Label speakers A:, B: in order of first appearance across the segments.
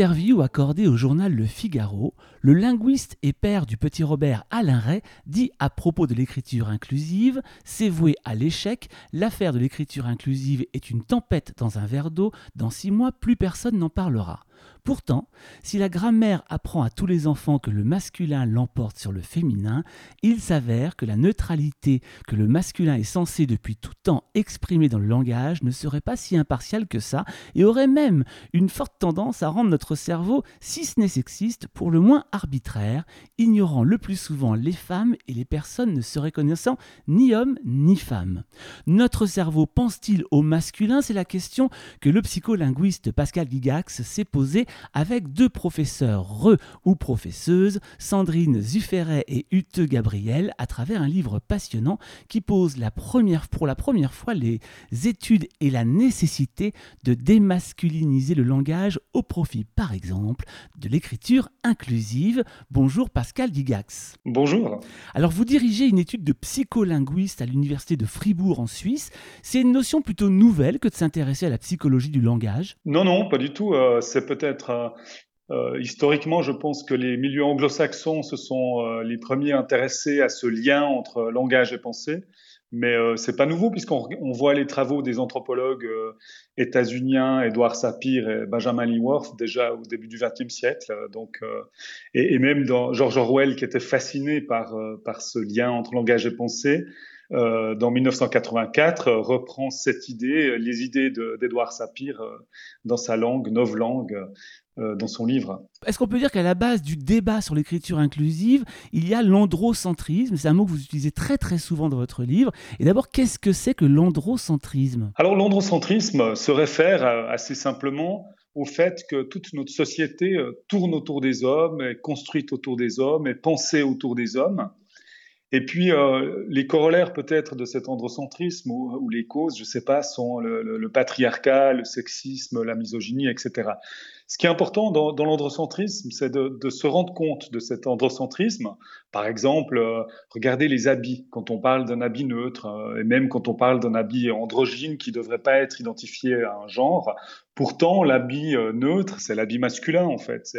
A: Interview accordée au journal Le Figaro, le linguiste et père du petit Robert Alain Ray dit à propos de l'écriture inclusive C'est voué à l'échec, l'affaire de l'écriture inclusive est une tempête dans un verre d'eau, dans six mois plus personne n'en parlera. Pourtant, si la grammaire apprend à tous les enfants que le masculin l'emporte sur le féminin, il s'avère que la neutralité que le masculin est censé depuis tout temps exprimer dans le langage ne serait pas si impartiale que ça et aurait même une forte tendance à rendre notre cerveau, si ce n'est sexiste, pour le moins arbitraire, ignorant le plus souvent les femmes et les personnes ne se reconnaissant ni hommes ni femmes. Notre cerveau pense-t-il au masculin? C'est la question que le psycholinguiste Pascal Gigax s'est posée avec deux professeurs re ou professeuses, Sandrine Zufferet et Ute Gabriel, à travers un livre passionnant qui pose la première, pour la première fois les études et la nécessité de démasculiniser le langage au profit, par exemple, de l'écriture inclusive. Bonjour Pascal Digax.
B: Bonjour.
A: Alors vous dirigez une étude de psycholinguiste à l'université de Fribourg en Suisse. C'est une notion plutôt nouvelle que de s'intéresser à la psychologie du langage?
B: Non, non, pas du tout. Euh, c'est peut peut-être euh, euh, historiquement, je pense que les milieux anglo-saxons se sont euh, les premiers intéressés à ce lien entre langage et pensée. Mais euh, c'est pas nouveau puisqu'on on voit les travaux des anthropologues états-uniens, Edward Sapir et Benjamin Leavenworth déjà au début du XXe siècle. Donc, et, et, même dans George Orwell qui était fasciné par par ce lien entre langage et pensée. Euh, dans 1984, euh, reprend cette idée, euh, les idées d'Edouard Sapir dans sa langue, langue, dans son livre.
A: Est-ce qu'on peut dire qu'à la base du débat sur l'écriture inclusive, il y a l'androcentrisme? C'est un mot que vous utilisez très très souvent dans votre livre. Et d'abord, qu'est-ce que c'est que l'androcentrisme?
B: Alors l'androcentrisme se réfère assez simplement au fait que toute notre société tourne autour des hommes, est construite autour des hommes, est pensée autour des hommes. Et puis, euh, les corollaires peut-être de cet androcentrisme ou, les causes, je ne sais pas, sont le, le, le, patriarcat, le sexisme, la misogynie, etc. Ce qui est important dans, l'androcentrisme, c'est de, se rendre compte de cet androcentrisme. Par exemple, euh, regardez les habits. Quand on parle d'un habit neutre, euh, et même quand on parle d'un habit androgyne qui ne devrait pas être identifié à un genre, pourtant l'habit euh, neutre, c'est l'habit masculin en fait.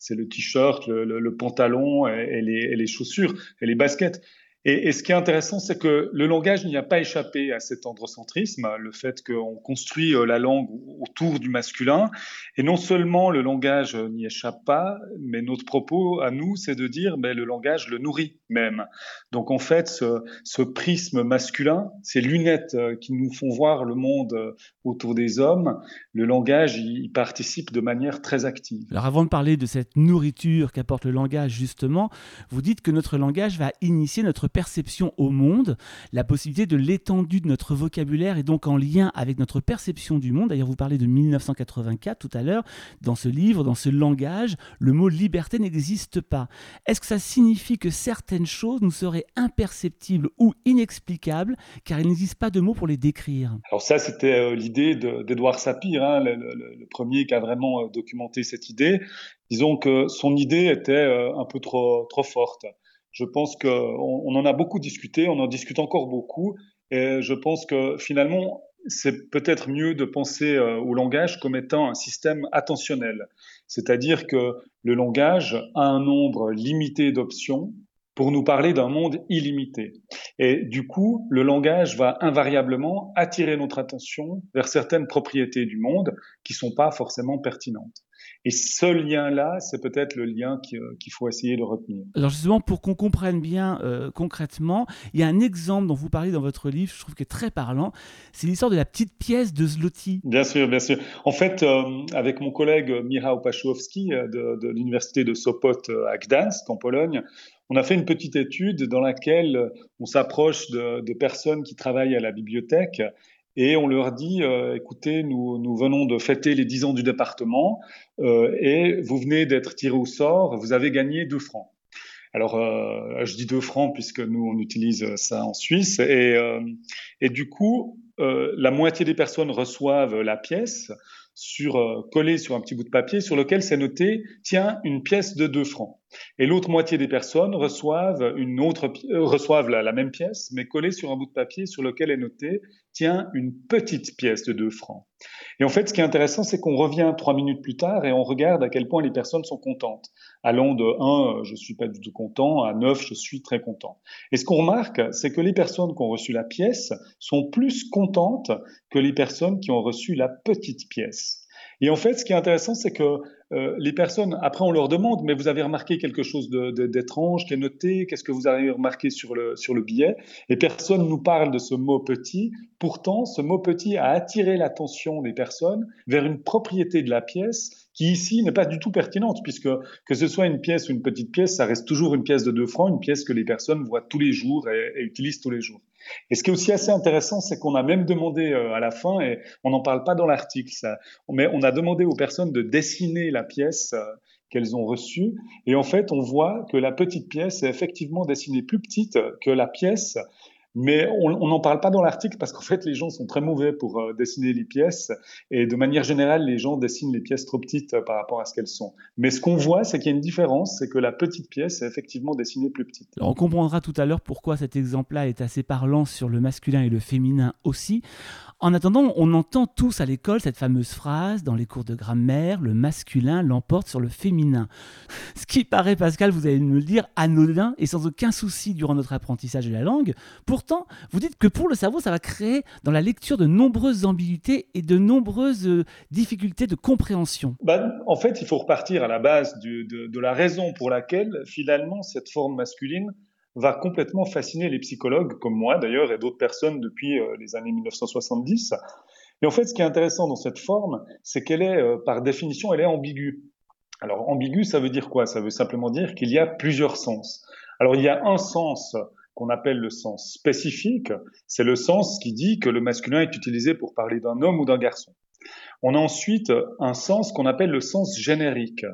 B: C'est le t-shirt, le, pantalon et, les, et les chaussures et les baskets. Et, ce qui est intéressant, c'est que le langage n'y a pas échappé à cet androcentrisme, le fait qu'on construit euh, la langue autour du masculin. Et non seulement le langage n'y échappe pas, mais notre propos à nous, c'est de dire, mais le langage le nourrit même. Donc en fait, ce, prisme masculin, ces lunettes euh, qui nous font voir le monde euh, autour des hommes, le langage y participe de manière très active.
A: Alors avant de parler de cette nourriture qu'apporte le langage, justement, vous dites que notre langage va initier notre perception au monde, la possibilité de l'étendue de notre vocabulaire est donc en lien avec notre perception du monde. D'ailleurs, vous parlez de 1984 tout à l'heure. Dans ce livre, dans ce langage, le mot liberté n'existe pas. Est-ce que ça signifie que certaines choses nous seraient imperceptibles ou inexplicables car il n'existe pas de mots pour les décrire?
B: Alors ça, c'était euh, l'idée d'Edouard Sapir, hein, le, premier qui a vraiment euh, documenté cette idée. Disons que son idée était euh, un peu trop forte. Je pense qu'on on en a beaucoup discuté, on en discute encore beaucoup, et je pense que finalement, c'est peut-être mieux de penser euh, au langage comme étant un système attentionnel. C'est-à-dire que le langage a un nombre limité d'options pour nous parler d'un monde illimité. Et du coup, le langage va invariablement attirer notre attention vers certaines propriétés du monde qui sont pas forcément pertinentes. Et ce lien-là, c'est peut-être le lien euh, qu'il faut essayer de retenir.
A: Alors justement, pour qu'on comprenne bien euh, concrètement, il y a un exemple dont vous parlez dans votre livre, je trouve qu'il est très parlant, c'est l'histoire de la petite pièce de Zloty.
B: Bien sûr, bien sûr. En fait, euh, avec mon collègue Mira Opachowski euh, de, de l'université de Sopot à Gdansk, en Pologne, on a fait une petite étude dans laquelle on s'approche de, de, personnes qui travaillent à la bibliothèque et on leur dit euh, écoutez, nous, nous venons de fêter les 10 ans du département euh, et vous venez d'être tiré au sort, vous avez gagné 2 francs. Alors, euh, je dis 2 francs puisque nous, on utilise ça en Suisse. Et, euh, et du coup, euh, la moitié des personnes reçoivent la pièce sur, collée sur un petit bout de papier sur lequel c'est noté tiens, une pièce de 2 francs. Et l'autre moitié des personnes reçoivent, euh, la, même pièce, mais collée sur un bout de papier sur lequel est noté Tiens, une petite pièce de 2 francs. Et en fait, ce qui est intéressant, c'est qu'on revient trois minutes plus tard et on regarde à quel point les personnes sont contentes. Allant de 1, je suis pas du tout content, à 9, je suis très content. Et ce qu'on remarque, c'est que les personnes qui ont reçu la pièce sont plus contentes que les personnes qui ont reçu la petite pièce. Et en fait, ce qui est intéressant, c'est que euh, les personnes, après on leur demande, mais vous avez remarqué quelque chose d'étrange qui est noté, qu'est-ce que vous avez remarqué sur le, sur le billet? Et personne nous parle de ce mot petit. Pourtant, ce mot petit a attiré l'attention des personnes vers une propriété de la pièce qui ici n'est pas du tout pertinente, puisque que ce soit une pièce ou une petite pièce, ça reste toujours une pièce de 2 francs, une pièce que les personnes voient tous les jours et utilisent tous les jours. Et ce qui est aussi assez intéressant, c'est qu'on a même demandé euh, à la fin, et on n'en parle pas dans l'article, mais on a demandé aux personnes de dessiner la pièce euh, qu'elles ont reçue. Et en fait, on voit que la petite pièce est effectivement dessinée plus petite que la pièce mais on n'en parle pas dans l'article parce qu'en fait, les gens sont très mauvais pour euh, dessiner les pièces. Et de manière générale, les gens dessinent les pièces trop petites euh, par rapport à ce qu'elles sont. Mais ce qu'on voit, c'est qu'il y a une différence, c'est que la petite pièce est effectivement dessinée plus petite.
A: on comprendra tout à l'heure pourquoi cet exemple-là est assez parlant sur le masculin et le féminin aussi. En attendant, on entend tous à l'école cette fameuse phrase dans les cours de grammaire, le masculin l'emporte sur le féminin. Ce qui paraît, Pascal, vous allez nous le dire, anodin et sans aucun souci durant notre apprentissage de la langue. Pourtant, vous dites que pour le cerveau, ça va créer dans la lecture de nombreuses ambiguïtés et de nombreuses euh, difficultés de compréhension.
B: Ben, en fait, il faut repartir à la base de la raison pour laquelle, finalement, cette forme masculine va complètement fasciner les psychologues comme moi d'ailleurs et d'autres personnes depuis euh, les années 1970. Et en fait, ce qui est intéressant dans cette forme, c'est qu'elle est, euh, par définition, elle est ambiguë. Alors, ambiguë, ça veut dire quoi? Ça veut simplement dire qu'il y a plusieurs sens. Alors, il y a un sens qu'on appelle le sens spécifique, c'est le sens qui dit que le masculin est utilisé pour parler d'un homme ou d'un garçon. On a ensuite un sens qu'on appelle le sens générique.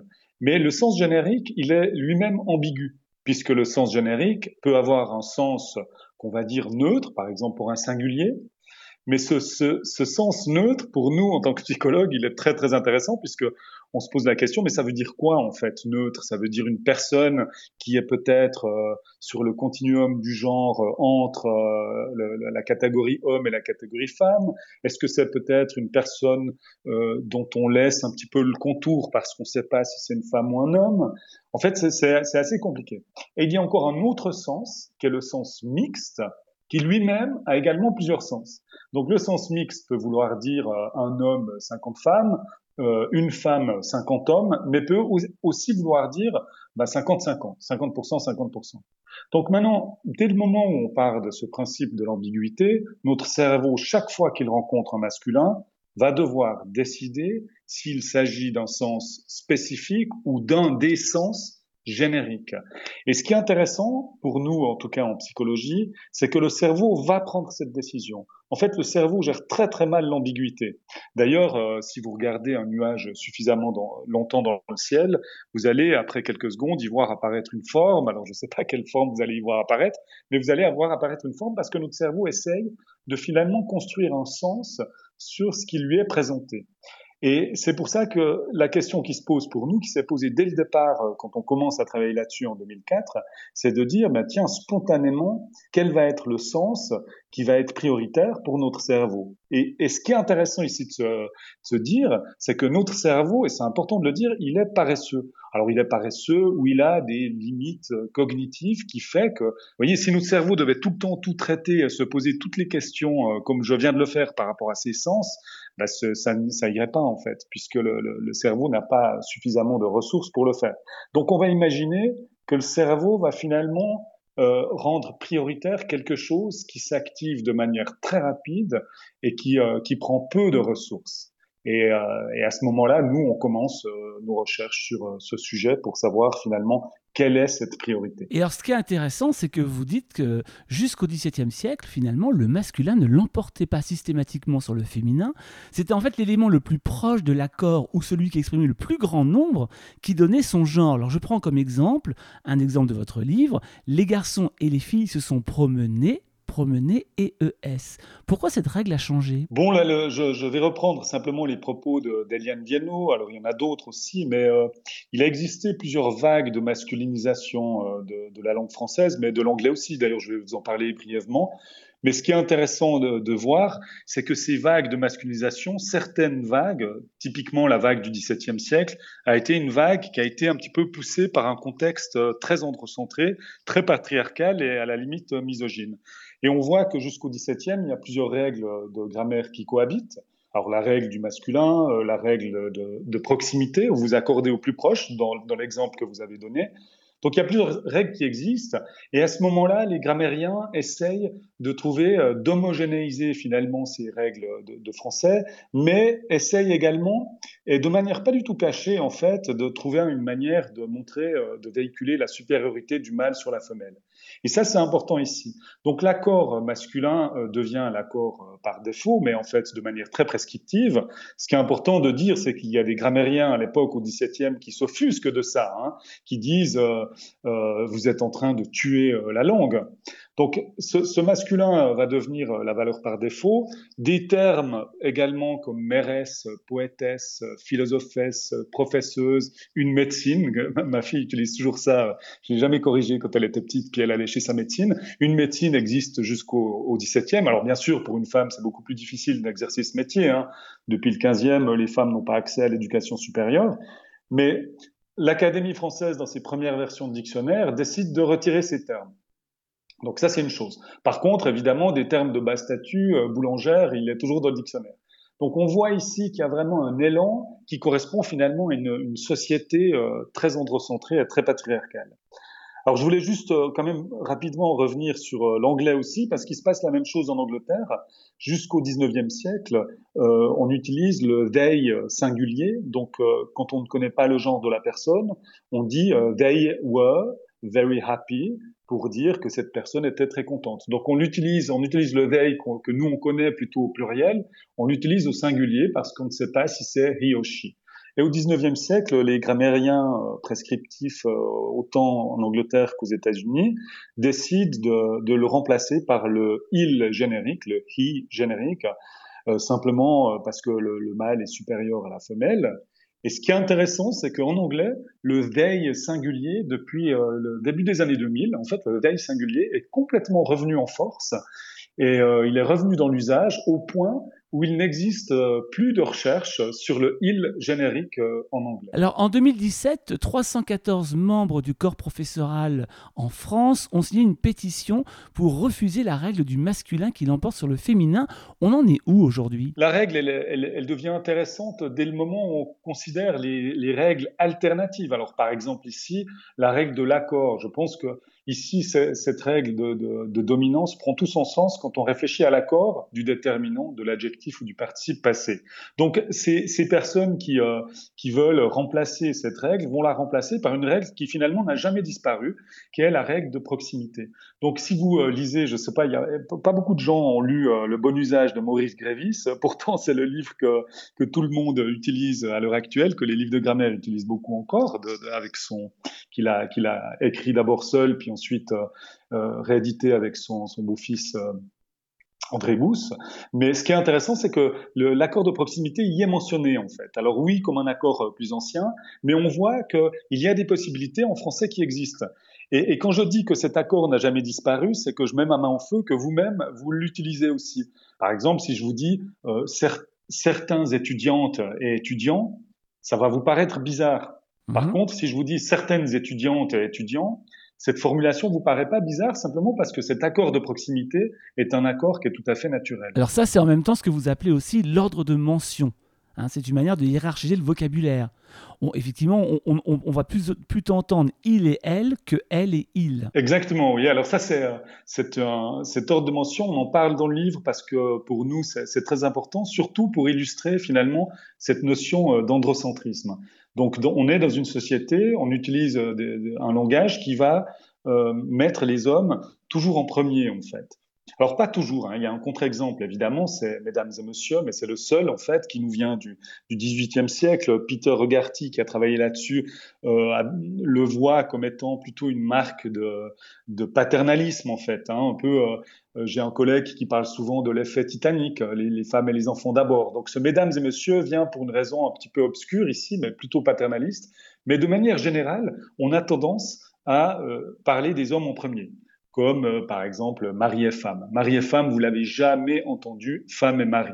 B: Mais le sens générique, il est lui-même ambigu puisque le sens générique peut avoir un sens qu'on va dire neutre, par exemple pour un singulier, mais ce, ce, sens neutre, pour nous, en tant que psychologue, il est très très intéressant puisque on se pose la question, mais ça veut dire quoi en fait neutre? Ça veut dire une personne qui est peut-être euh, sur le continuum du genre euh, entre euh, la catégorie homme et la catégorie femme? Est-ce que c'est peut-être une personne dont on laisse un petit peu le contour parce qu'on ne sait pas si c'est une femme ou un homme? En fait, c'est assez compliqué. Et il y a encore un autre sens, qui est le sens mixte, qui lui-même a également plusieurs sens. Donc le sens mixte peut vouloir dire un homme, 50 femmes, euh, une femme, 50 hommes, mais peut aussi vouloir dire 50-50, 50%, 50%. Donc maintenant, dès le moment où on parle de ce principe de l'ambiguïté, notre cerveau, chaque fois qu'il rencontre un masculin, va devoir décider s'il s'agit d'un sens spécifique ou d'un des sens générique. Et ce qui est intéressant pour nous, en tout cas en psychologie, c'est que le cerveau va prendre cette décision. En fait, le cerveau gère très très mal l'ambiguïté. D'ailleurs, euh, si vous regardez un nuage suffisamment longtemps dans le ciel, vous allez, après quelques secondes, y voir apparaître une forme. Alors, je ne sais pas quelle forme vous allez y voir apparaître, mais vous allez avoir apparaître une forme parce que notre cerveau essaye de finalement construire un sens sur ce qui lui est présenté. Et c'est pour ça que la question qui se pose pour nous, qui s'est posée dès le départ euh, quand on commence à travailler là-dessus en 2004, c'est de dire, bah, tiens, spontanément, quel va être le sens qui va être prioritaire pour notre cerveau et, et, ce qui est intéressant ici de se, de se dire, c'est que notre cerveau, et c'est important de le dire, il est paresseux. Alors il est paresseux ou il a des limites cognitives qui fait que, vous voyez, si notre cerveau devait tout le temps tout traiter, se poser toutes les questions euh, comme je viens de le faire par rapport à ses sens, bah, ça, ça irait pas en fait, puisque le, le, cerveau n'a pas suffisamment de ressources pour le faire. Donc on va imaginer que le cerveau va finalement euh, rendre prioritaire quelque chose qui s'active de manière très rapide et qui, euh, qui prend peu de ressources. Et, euh, et à ce moment-là, nous, on commence euh, nos recherches sur euh, ce sujet pour savoir finalement quelle est cette priorité.
A: Et alors, ce qui est intéressant, c'est que vous dites que jusqu'au XVIIe siècle, finalement, le masculin ne l'emportait pas systématiquement sur le féminin. C'était en fait l'élément le plus proche de l'accord ou celui qui exprimait le plus grand nombre qui donnait son genre. Alors, je prends comme exemple un exemple de votre livre Les garçons et les filles se sont promenés promener EES. Pourquoi cette règle a changé?
B: Bon, là, je, vais reprendre simplement les propos d'Eliane Viano. Alors, il y en a d'autres aussi, mais euh, il a existé plusieurs vagues de masculinisation euh, de, de, la langue française, mais de l'anglais aussi. D'ailleurs, je vais vous en parler brièvement. Mais ce qui est intéressant de, voir, c'est que ces vagues de masculinisation, certaines vagues, typiquement la vague du XVIIe siècle, a été une vague qui a été un petit peu poussée par un contexte euh, très androcentré, très patriarcal et à la limite misogyne. Et on voit que jusqu'au XVIIe, il y a plusieurs règles de grammaire qui cohabitent. Alors la règle du masculin, euh, la règle de, proximité, où vous accordez au plus proche, dans l'exemple que vous avez donné, donc il y a plusieurs règles qui existent, et à ce moment-là, les grammairiens essayent de trouver, euh, d'homogénéiser finalement ces règles de, français, mais essayent également, et de manière pas du tout cachée en fait, de trouver une manière de montrer, euh, de véhiculer la supériorité du mâle sur la femelle. Et ça, c'est important ici. Donc l'accord masculin euh, devient l'accord par défaut, mais en fait de manière très prescriptive. Ce qui est important de dire, c'est qu'il y a des grammairiens à l'époque, au XVIIe, qui s'offusquent de ça, hein, qui disent euh, vous êtes en train de tuer euh, la langue. Donc ce, masculin va devenir euh, la valeur par défaut. Des termes également comme mairesse, poétesse, philosophesse, professeuse, une médecine. Ma fille utilise toujours ça. Je l'ai jamais corrigé quand elle était petite, puis elle allait chez sa médecine. Une médecine existe jusqu'au XVIIe. Alors bien sûr, pour une femme, c'est beaucoup plus difficile d'exercer ce métier. Hein. Depuis le XVe, les femmes n'ont pas accès à l'éducation supérieure. Mais l'Académie française, dans ses premières versions de dictionnaire, décide de retirer ces termes. Donc ça, c'est une chose. Par contre, évidemment, des termes de bas statut, euh, boulangère, il est toujours dans le dictionnaire. Donc on voit ici qu'il y a vraiment un élan qui correspond finalement à une, société euh, très androcentrée et très patriarcale. Alors je voulais juste euh, quand même rapidement revenir sur l'anglais aussi, parce qu'il se passe la même chose en Angleterre. Jusqu'au 19e siècle, on utilise le they singulier. Donc quand on ne connaît pas le genre de la personne, on dit they were very happy pour dire que cette personne était très contente. Donc on l'utilise, on utilise le they que nous on connaît plutôt au pluriel, on l'utilise au singulier parce qu'on ne sait pas si c'est he or she. Et au XIXe siècle, les grammairiens euh, prescriptifs, euh, autant en Angleterre qu'aux États-Unis, décident de, le remplacer par le il générique, le he générique, euh, simplement parce que le, mâle est supérieur à la femelle. Et ce qui est intéressant, c'est qu'en anglais, le they singulier, depuis le début des années 2000, en fait, le they singulier est complètement revenu en force et il est revenu dans l'usage au point où il n'existe euh, plus de recherche sur le il générique euh, en anglais.
A: Alors en 2017, 314 membres du corps professoral en France ont signé une pétition pour refuser la règle du masculin qui l'emporte sur le féminin. On en est où aujourd'hui?
B: La règle, elle, devient intéressante dès le moment où on considère les, les règles alternatives. Alors par exemple ici, la règle de l'accord. Je pense que Ici, cette règle de, dominance prend tout son sens quand on réfléchit à l'accord du déterminant, de l'adjectif ou du participe passé. Donc, ces, personnes qui, euh, qui veulent remplacer cette règle vont la remplacer par une règle qui finalement n'a jamais disparu, qui est la règle de proximité. Donc, si vous euh, lisez, je ne sais pas, il y a pas beaucoup de gens ont lu euh, Le bon usage de Maurice Grévis. Pourtant, c'est le livre que, que tout le monde utilise à l'heure actuelle, que les livres de grammaire utilisent beaucoup encore, avec son qu'il a écrit d'abord seul, puis ensuite euh, euh, réédité avec son, beau-fils euh, André Bousse. Mais ce qui est intéressant, c'est que l'accord de proximité y est mentionné en fait. Alors oui, comme un accord plus ancien, mais on voit qu'il y a des possibilités en français qui existent. Et, quand je dis que cet accord n'a jamais disparu, c'est que je mets ma main en feu que vous-même, vous, l'utilisez aussi. Par exemple, si je vous dis certains étudiantes et étudiants, ça va vous paraître bizarre. Par mhm. contre, si je vous dis certaines étudiantes et étudiants, cette formulation vous paraît pas bizarre simplement parce que cet accord de proximité est un accord qui est tout à fait naturel.
A: Alors ça, c'est en même temps ce que vous appelez aussi l'ordre de mention. Hein, c'est une manière de hiérarchiser le vocabulaire. effectivement, on, va plus, plus entendre il et elle que elle et il.
B: Exactement, oui. Alors ça, c'est, cet ordre de mention, on en parle dans le livre parce que pour nous, c'est, très important, surtout pour illustrer finalement cette notion euh, d'androcentrisme. Donc, on est dans une société, on utilise euh, un langage qui va euh, mettre les hommes toujours en premier, en fait. Alors pas toujours, hein. il y a un contre-exemple évidemment, c'est Mesdames et Messieurs, mais c'est le seul en fait qui nous vient du, du 18e siècle. Peter Regarty qui a travaillé là-dessus euh, le voit comme étant plutôt une marque de, paternalisme en fait. Hein. un peu, euh, j'ai un collègue qui parle souvent de l'effet Titanic, les, femmes et les enfants d'abord. Donc ce Mesdames et Messieurs vient pour une raison un petit peu obscure ici, mais plutôt paternaliste. Mais de manière générale, on a tendance à euh, parler des hommes en premier comme euh, par exemple mari et femme. Mari et femme, vous l'avez jamais entendu, femme et mari.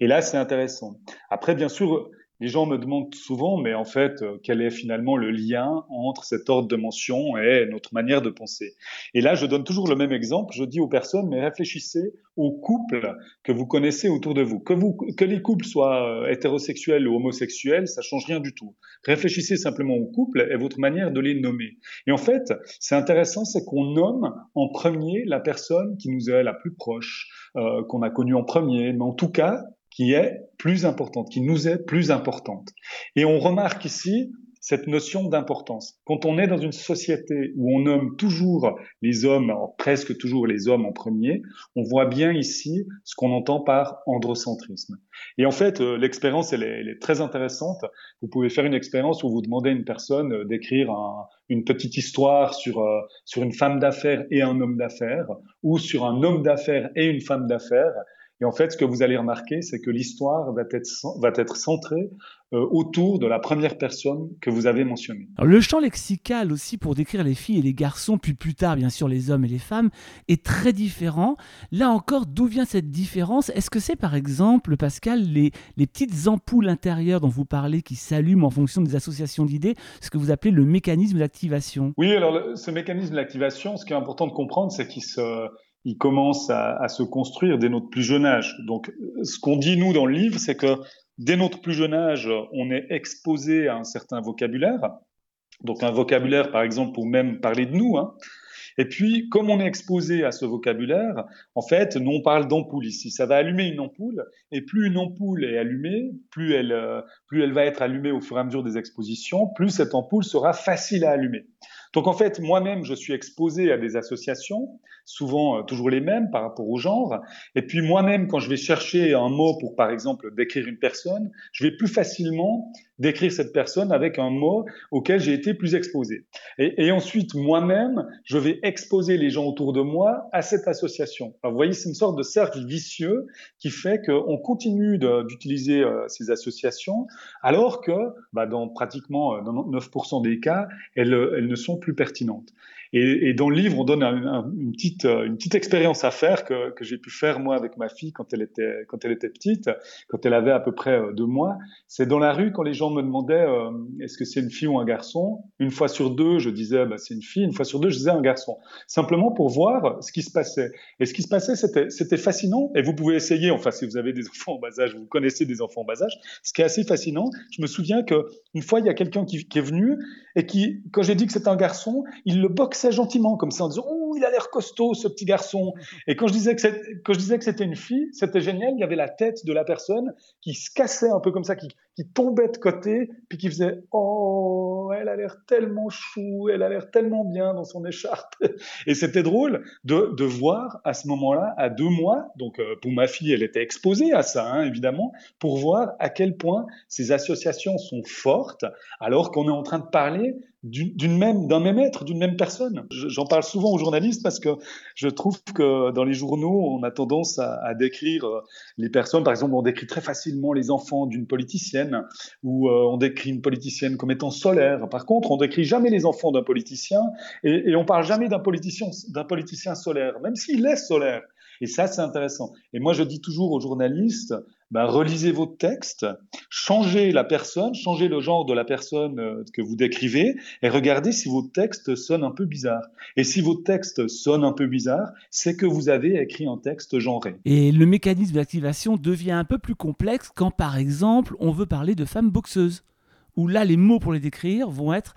B: Et là, c'est intéressant. Après, bien sûr, les gens me demandent souvent, mais en fait, euh, quel est finalement le lien entre cet ordre de mention et notre manière de penser? Et là, je donne toujours le même exemple. Je dis aux personnes, mais réfléchissez aux couples que vous connaissez autour de vous. Que, vous, que les couples soient euh, hétérosexuels ou homosexuels, ça change rien du tout. Réfléchissez simplement aux couples et votre manière de les nommer. Et en fait, c'est intéressant, c'est qu'on nomme en premier la personne qui nous est la plus proche, euh, qu'on a connue en premier, mais en tout cas, qui est plus importante, qui nous est plus importante. Et on remarque ici cette notion d'importance. Quand on est dans une société où on nomme toujours les hommes, presque toujours les hommes en premier, on voit bien ici ce qu'on entend par androcentrisme. Et en fait, euh, l'expérience, elle, est très intéressante. Vous pouvez faire une expérience où vous demandez à une personne euh, d'écrire un, une petite histoire euh, sur une femme d'affaires et un homme d'affaires, ou sur un homme d'affaires et une femme d'affaires. Et en fait, ce que vous allez remarquer, c'est que l'histoire va être, va être centrée euh, autour de la première personne que vous avez mentionnée.
A: le champ lexical aussi pour décrire les filles et les garçons, puis plus tard, bien sûr, les hommes et les femmes, est très différent. Là encore, d'où vient cette différence? Est-ce que c'est, par exemple, Pascal, les, les petites ampoules intérieures dont vous parlez qui s'allument en fonction des associations d'idées, ce que vous appelez le mécanisme d'activation?
B: Oui, alors ce mécanisme d'activation, ce qui est important de comprendre, c'est qu'il se il commence à, se construire dès notre plus jeune âge. Donc, ce qu'on dit nous dans le livre, c'est que dès notre plus jeune âge, on est exposé à un certain vocabulaire. Donc, un vocabulaire, par exemple, pour même parler de nous. Hein. Et puis, comme on est exposé à ce vocabulaire, en fait, nous on parle d'ampoule ici. Ça va allumer une ampoule, et plus une ampoule est allumée, plus elle, euh, plus elle va être allumée au fur et à mesure des expositions, plus cette ampoule sera facile à allumer. Donc en fait, moi-même, je suis exposé à des associations, souvent euh, toujours les mêmes par rapport au genre. Et puis moi-même, quand je vais chercher un mot pour, par exemple, décrire une personne, je vais plus facilement décrire cette personne avec un mot auquel j'ai été plus exposé. Et, ensuite, moi-même, je vais exposer les gens autour de moi à cette association. Alors, vous voyez, c'est une sorte de cercle vicieux qui fait qu'on continue d'utiliser euh, ces associations, alors que bah, dans pratiquement 99% euh, des cas, elles ne sont plus pertinentes. Et, et, dans le livre, on donne une, petite, une petite expérience à faire que, que j'ai pu faire moi avec ma fille quand elle était, quand elle était petite, quand elle avait à peu près euh, deux mois. C'est dans la rue quand les gens me demandaient euh, est-ce que c'est une fille ou un garçon? Une fois sur deux, je disais bah, c'est une fille. Une fois sur deux, je disais un garçon. Simplement pour voir ce qui se passait. Et ce qui se passait, c'était, c'était fascinant. Et vous pouvez essayer. Enfin, si vous avez des enfants en bas âge, vous connaissez des enfants en bas âge. Ce qui est assez fascinant. Je me souviens que une fois, il y a quelqu'un qui, qui est venu et qui, quand j'ai dit que c'était un garçon, il le boxe gentiment, comme ça, en disant Oh, il a l'air costaud, ce petit garçon. Et quand je disais que, quand je disais que c'était une fille, c'était génial. Il y avait la tête de la personne qui se cassait un peu comme ça, qui, qui tombait de côté, puis qui faisait Oh, elle a l'air tellement chou, elle a l'air tellement bien dans son écharpe. Et c'était drôle de, voir à ce moment-là, à deux mois, donc euh, pour ma fille, elle était exposée à ça, hein, évidemment, pour voir à quel point ces associations sont fortes, alors qu'on est en train de parler d'un même être, d'une même personne. J'en parle souvent aux journalistes parce que je trouve que dans les journaux, on a tendance à, à décrire euh, les personnes. Par exemple, on décrit très facilement les enfants d'une politicienne ou euh, on décrit une politicienne comme étant solaire. Par contre, on décrit jamais les enfants d'un politicien et, et on parle jamais d'un politicien solaire, même s'il est solaire. Et ça, c'est intéressant. Et moi, je dis toujours aux journalistes, bah, relisez votre texte, changez la personne, changez le genre de la personne euh, que vous décrivez et regardez si votre texte sonne un peu bizarre. Et si votre texte sonne un peu bizarre, c'est que vous avez écrit un texte genré.
A: Et le mécanisme d'activation devient un peu plus complexe quand, par exemple, on veut parler de femmes boxeuses, où là, les mots pour les décrire vont être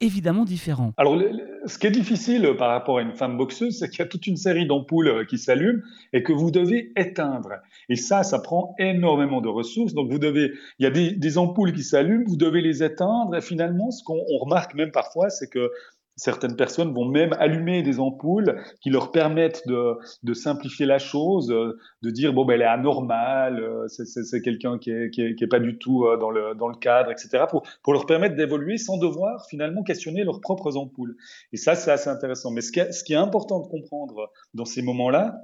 A: évidemment différent.
B: Alors, ce qui est difficile par rapport à une femme boxeuse, c'est qu'il y a toute une série d'ampoules euh, qui s'allument et que vous devez éteindre. Et ça, ça prend énormément de ressources. Donc, vous devez, il y a des, des ampoules qui s'allument, vous devez les éteindre. Et finalement, ce qu'on remarque même parfois, c'est que Certaines personnes vont même allumer des ampoules qui leur permettent de, de simplifier la chose, de dire bon ben elle est anormale, c'est quelqu'un qui est, qui, est, qui est, pas du tout dans le, dans le cadre, etc. Pour, pour leur permettre d'évoluer sans devoir finalement questionner leurs propres ampoules. Et ça c'est assez intéressant. Mais ce qui, ce qui est important de comprendre dans ces moments-là,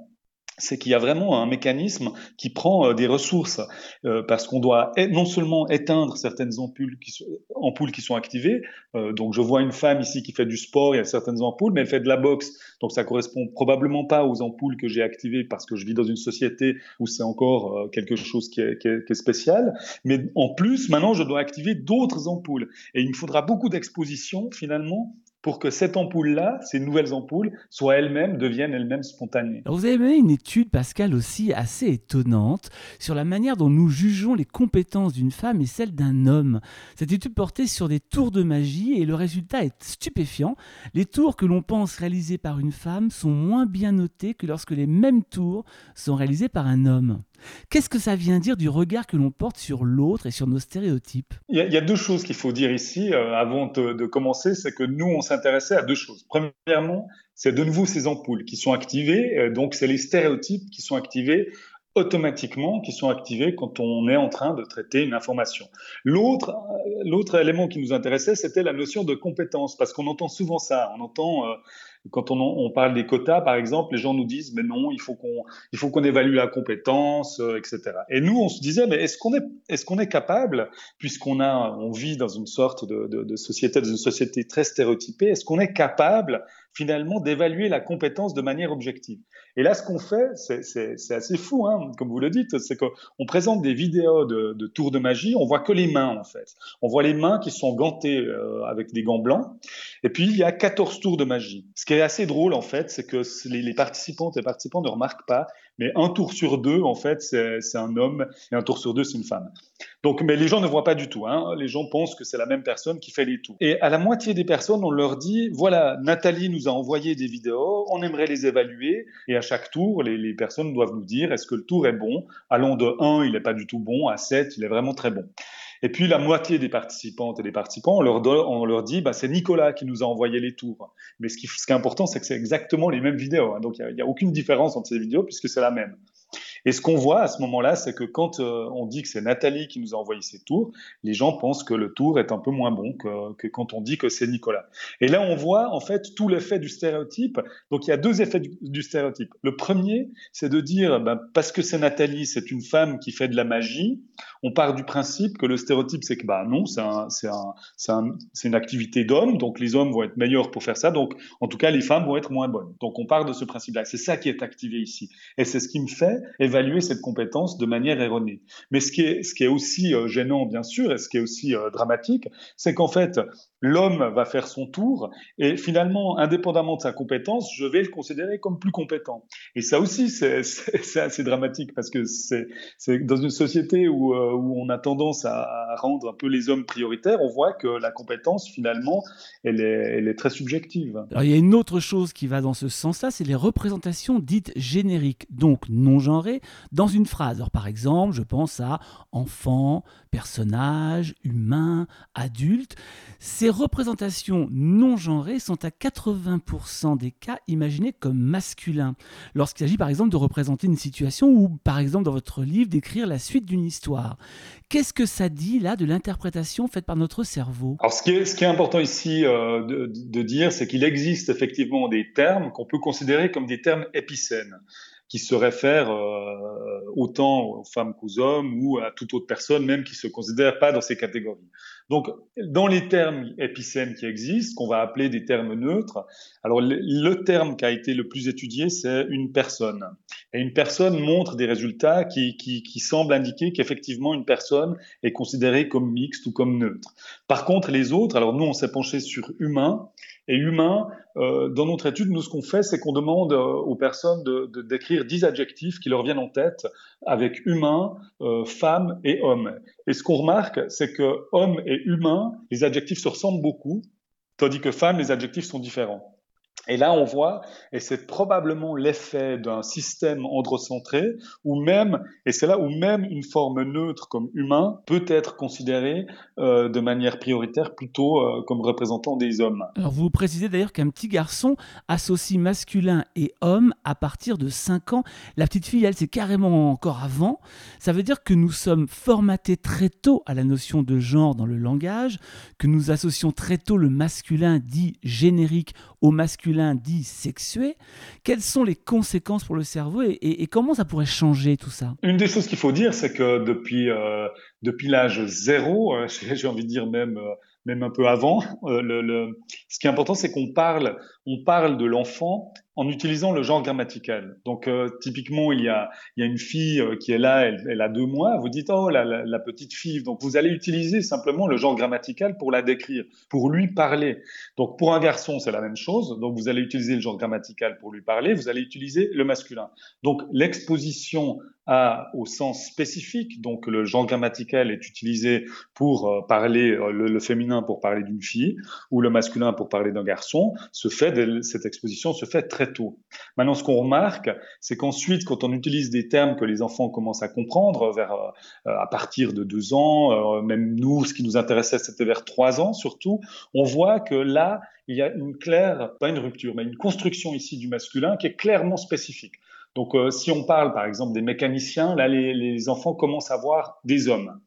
B: c'est qu'il y a vraiment un mécanisme qui prend euh, des ressources euh, parce qu'on doit non seulement éteindre certaines ampoules qui sont, ampoules qui sont activées. Euh, donc je vois une femme ici qui fait du sport, il y a certaines ampoules, mais elle fait de la boxe, donc ça correspond probablement pas aux ampoules que j'ai activées parce que je vis dans une société où c'est encore quelque chose qui est, qui, est, qui est, spécial. Mais en plus, maintenant, je dois activer d'autres ampoules et il me faudra beaucoup d'exposition finalement pour que cette ampoule-là, ces nouvelles ampoules, soient elles-mêmes, deviennent elles-mêmes spontanées.
A: vous avez mené une étude, Pascal, aussi assez étonnante sur la manière dont nous jugeons les compétences d'une femme et celles d'un homme. Cette étude portait sur des tours de magie et le résultat est stupéfiant. Les tours que l'on pense réalisés par une femme sont moins bien notés que lorsque les mêmes tours sont réalisés par un homme. Qu'est-ce que ça vient dire du regard que l'on porte sur l'autre et sur nos stéréotypes?
B: Il y, a, deux choses qu'il faut dire ici euh, avant de, commencer, c'est que nous, on s'intéressait à deux choses. Premièrement, c'est de nouveau ces ampoules qui sont activées, euh, donc c'est les stéréotypes qui sont activés automatiquement qui sont activés quand on est en train de traiter une information. L'autre, euh, élément qui nous intéressait, c'était la notion de compétence, parce qu'on entend souvent ça. On entend quand on, on, parle des quotas, par exemple, les gens nous disent, mais non, il faut qu'on, il faut qu'on évalue la compétence, euh, etc. Et nous, on se disait, mais est-ce qu'on est, est-ce qu'on est capable, puisqu'on a, on vit dans une sorte de, de, de société, dans une société très stéréotypée, est-ce qu'on est capable finalement d'évaluer la compétence de manière objective. Et là, ce qu'on fait, c'est assez fou, hein, comme vous le dites, c'est qu'on présente des vidéos de, de, tours de magie, on voit que les mains en fait. On voit les mains qui sont gantées euh, avec des gants blancs, et puis il y a 14 tours de magie. Ce qui est assez drôle en fait, c'est que les, les participantes et participants ne remarquent pas mais un tour sur deux, en fait, c'est un homme, et un tour sur deux, c'est une femme. Donc, mais les gens ne voient pas du tout. Hein. Les gens pensent que c'est la même personne qui fait les tours. Et à la moitié des personnes, on leur dit voilà, Nathalie nous a envoyé des vidéos, on aimerait les évaluer. Et à chaque tour, les, personnes doivent nous dire est-ce que le tour est bon? Allons de 1, il n'est pas du tout bon, à 7, il est vraiment très bon. Et puis la moitié des participantes et des participants, on leur, dit, bah, c'est Nicolas qui nous a envoyé les tours. Mais ce qui, ce qui est important, c'est que c'est exactement les mêmes vidéos. Hein. Donc il n'y a, a, aucune différence entre ces vidéos puisque c'est la même. Et ce qu'on voit à ce moment-là, c'est que quand euh, on dit que c'est Nathalie qui nous a envoyé ces tours, les gens pensent que le tour est un peu moins bon que, que quand on dit que c'est Nicolas. Et là, on voit en fait tout l'effet du stéréotype. Donc il y a deux effets du, stéréotype. Le premier, c'est de dire, ben, parce que c'est Nathalie, c'est une femme qui fait de la magie, on part du principe que le stéréotype, c'est que bah non, c'est un, un, un, une activité d'homme, donc les hommes vont être meilleurs pour faire ça, donc en tout cas les femmes vont être moins bonnes. Donc on part de ce principe-là. C'est ça qui est activé ici. Et c'est ce qui me fait évaluer cette compétence de manière erronée. Mais ce qui est, aussi euh, gênant, bien sûr, et ce qui est aussi euh, dramatique, c'est qu'en fait, l'homme va faire son tour et finalement, indépendamment de sa compétence, je vais le considérer comme plus compétent. Et ça aussi, c'est assez dramatique parce que c'est dans une société où, euh, on a tendance à, rendre un peu les hommes prioritaires, on voit que la compétence, finalement, elle est, elle est très subjective.
A: Alors, il y a une autre chose qui va dans ce sens-là, c'est les représentations dites génériques, donc non genrées, dans une phrase. Par exemple, je pense à enfant, personnage, humain, adulte. Ces représentations non genrées sont à 80% des cas imaginées comme masculins. Lorsqu'il s'agit par exemple de représenter une situation ou par exemple dans votre livre d'écrire la suite d'une histoire. Qu'est-ce que ça dit là de l'interprétation faite par notre cerveau?
B: Alors ce qui, est, ce qui est important ici euh, de, de dire, c'est qu'il existe effectivement des termes qu'on peut considérer comme des termes épicènes qui se réfèrent euh, autant aux femmes qu'aux hommes ou à toute autre personne même qui se considère pas dans ces catégories. Donc, dans les termes épicènes qui existent, qu'on va appeler des termes neutres, alors le, terme qui a été le plus étudié, c'est une personne. Et une personne montre des résultats qui, qui, qui semblent indiquer qu'effectivement une personne est considérée comme mixte ou comme neutre. Par contre, les autres, alors nous on s'est penché sur humain, et humain, euh, dans notre étude, nous, ce qu'on fait, c'est qu'on demande euh, aux personnes de, d'écrire dix adjectifs qui leur viennent en tête avec humain, euh, femme et homme. Et ce qu'on remarque, c'est que homme et humain, les adjectifs se ressemblent beaucoup, tandis que femme, les adjectifs sont différents. Et là, on voit, et c'est probablement l'effet d'un système androcentré, ou même, et c'est là où même une forme neutre comme humain peut être considérée euh, de manière prioritaire plutôt euh, comme représentant des hommes.
A: Alors vous précisez d'ailleurs qu'un petit garçon associe masculin et homme à partir de 5 ans. La petite fille, elle, c'est carrément encore avant. Ça veut dire que nous sommes formatés très tôt à la notion de genre dans le langage, que nous associons très tôt le masculin dit générique au masculin dit sexué. Quelles sont les conséquences pour le cerveau et, comment ça pourrait changer tout ça?
B: Une des choses qu'il faut dire, c'est que depuis, euh, depuis l'âge zéro, euh, j'ai envie de dire même, euh, même un peu avant, ce qui est important, c'est qu'on parle, on parle de l'enfant en utilisant le genre grammatical. Donc euh, typiquement, il y, a, il y a une fille euh, qui est là, elle, elle a deux mois, vous dites oh la, la, petite fille. Donc vous allez utiliser simplement le genre grammatical pour la décrire, pour lui parler. Donc pour un garçon, c'est la même chose. Donc vous allez utiliser le genre grammatical pour lui parler, vous allez utiliser le masculin. Donc l'exposition à, au sens spécifique, donc le genre grammatical est utilisé pour euh, parler le, le, féminin pour parler d'une fille ou le masculin pour parler d'un garçon, se fait cette exposition se fait très tôt. Maintenant, ce qu'on remarque, c'est qu'ensuite, quand on utilise des termes que les enfants commencent à comprendre, vers, euh, à partir de deux ans, euh, même nous, ce qui nous intéressait, c'était vers trois ans surtout, on voit que là, il y a une claire, pas une rupture, mais une construction ici du masculin qui est clairement spécifique. Donc, euh, si on parle par exemple des mécaniciens, là, les enfants commencent à voir des hommes.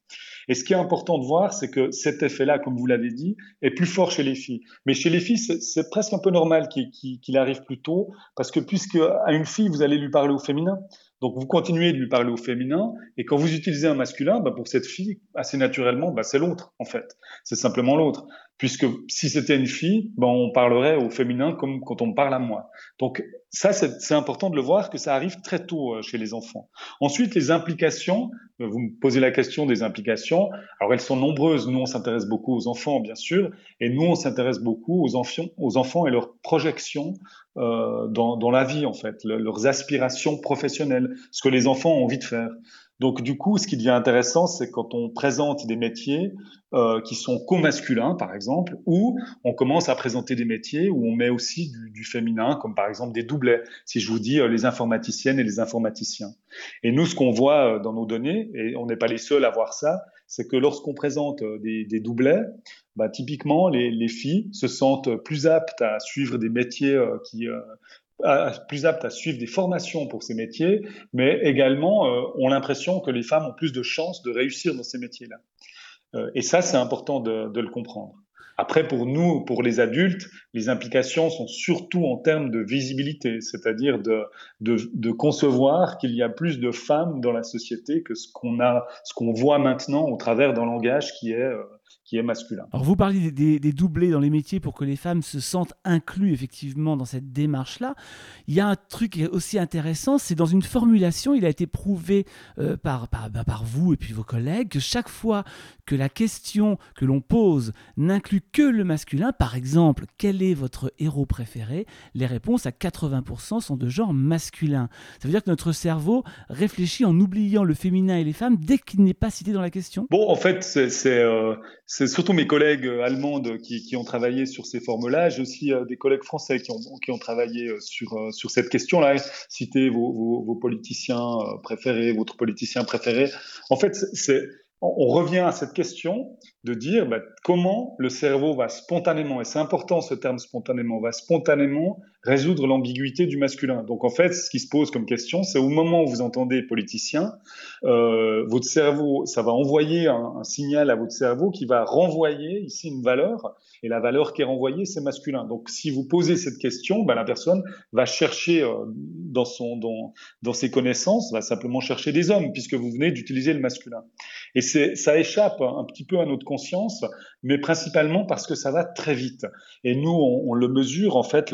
B: Et ce qui est important de voir, c'est que cet effet-là, comme vous l'avez dit, est plus fort chez les filles. Mais chez les filles, c'est presque un peu normal qu'il arrive plus tôt, parce que puisque à une fille, vous allez lui parler au féminin, donc vous continuez de lui parler au féminin, et quand vous utilisez un masculin, bah, pour cette fille, assez naturellement, bah, c'est l'autre en fait. C'est simplement l'autre. Puisque si c'était une fille, bah, on parlerait au féminin comme quand on parle à moi. Donc ça, c'est important de le voir que ça arrive très tôt euh, chez les enfants. Ensuite, les implications. Euh, vous me posez la question des implications. Alors elles sont nombreuses. Nous, on s'intéresse beaucoup aux enfants, bien sûr, et nous, on s'intéresse beaucoup aux enfants, aux enfants et leurs projections euh, dans, dans, la vie, en fait, leurs aspirations professionnelles, ce que les enfants ont envie de faire. Donc du coup, ce qui devient intéressant, c'est quand on présente des métiers euh, qui sont co-masculins, par exemple, ou on commence à présenter des métiers où on met aussi du, du féminin, comme par exemple des doublets. Si je vous dis euh, les informaticiennes et les informaticiens. Et nous, ce qu'on voit euh, dans nos données, et on n'est pas les seuls à voir ça, c'est que lorsqu'on présente euh, des, des doublets, bah, typiquement, les, les, filles se sentent plus aptes à suivre des métiers qui plus aptes à suivre des formations pour ces métiers, mais également euh, ont l'impression que les femmes ont plus de chances de réussir dans ces métiers-là. Euh, et ça, c'est important de, de, le comprendre. Après, pour nous, pour les adultes, les implications sont surtout en termes de visibilité, c'est-à-dire de, de, de, concevoir qu'il y a plus de femmes dans la société que ce qu'on a, ce qu'on voit maintenant au travers d'un langage qui est euh, qui est masculin.
A: Alors vous parliez des, doublés dans les métiers pour que les femmes se sentent inclus effectivement dans cette démarche-là. Il y a un truc aussi intéressant, c'est dans une formulation, il a été prouvé euh, par, par, bah, par, vous et puis vos collègues que chaque fois que la question que l'on pose n'inclut que le masculin, par exemple, quel est votre héros préféré, les réponses à 80% sont de genre masculin. Ça veut dire que notre cerveau réfléchit en oubliant le féminin et les femmes dès qu'il n'est pas cité dans la question
B: Bon, en fait, c'est... C'est surtout mes collègues euh, allemandes qui, ont travaillé sur ces formes-là. J'ai aussi euh, des collègues français qui ont, travaillé euh, sur, sur cette question-là. Citez vos, vos, vos, politiciens préférés, votre politicien préféré. En fait, c'est on revient à cette question de dire bah, comment le cerveau va spontanément, et c'est important ce terme spontanément, va spontanément résoudre l'ambiguïté du masculin. Donc en fait, ce qui se pose comme question, c'est au moment où vous entendez politicien, euh, votre cerveau, ça va envoyer un, signal à votre cerveau qui va renvoyer ici une valeur, et la valeur qui est renvoyée, c'est masculin. Donc si vous posez cette question, bah, la personne va chercher euh, dans, son, dans, dans ses connaissances, va simplement chercher des hommes, puisque vous venez d'utiliser le masculin. Et ça échappe un petit peu à notre conscience, mais principalement parce que ça va très vite. Et nous, on, le mesure, en fait,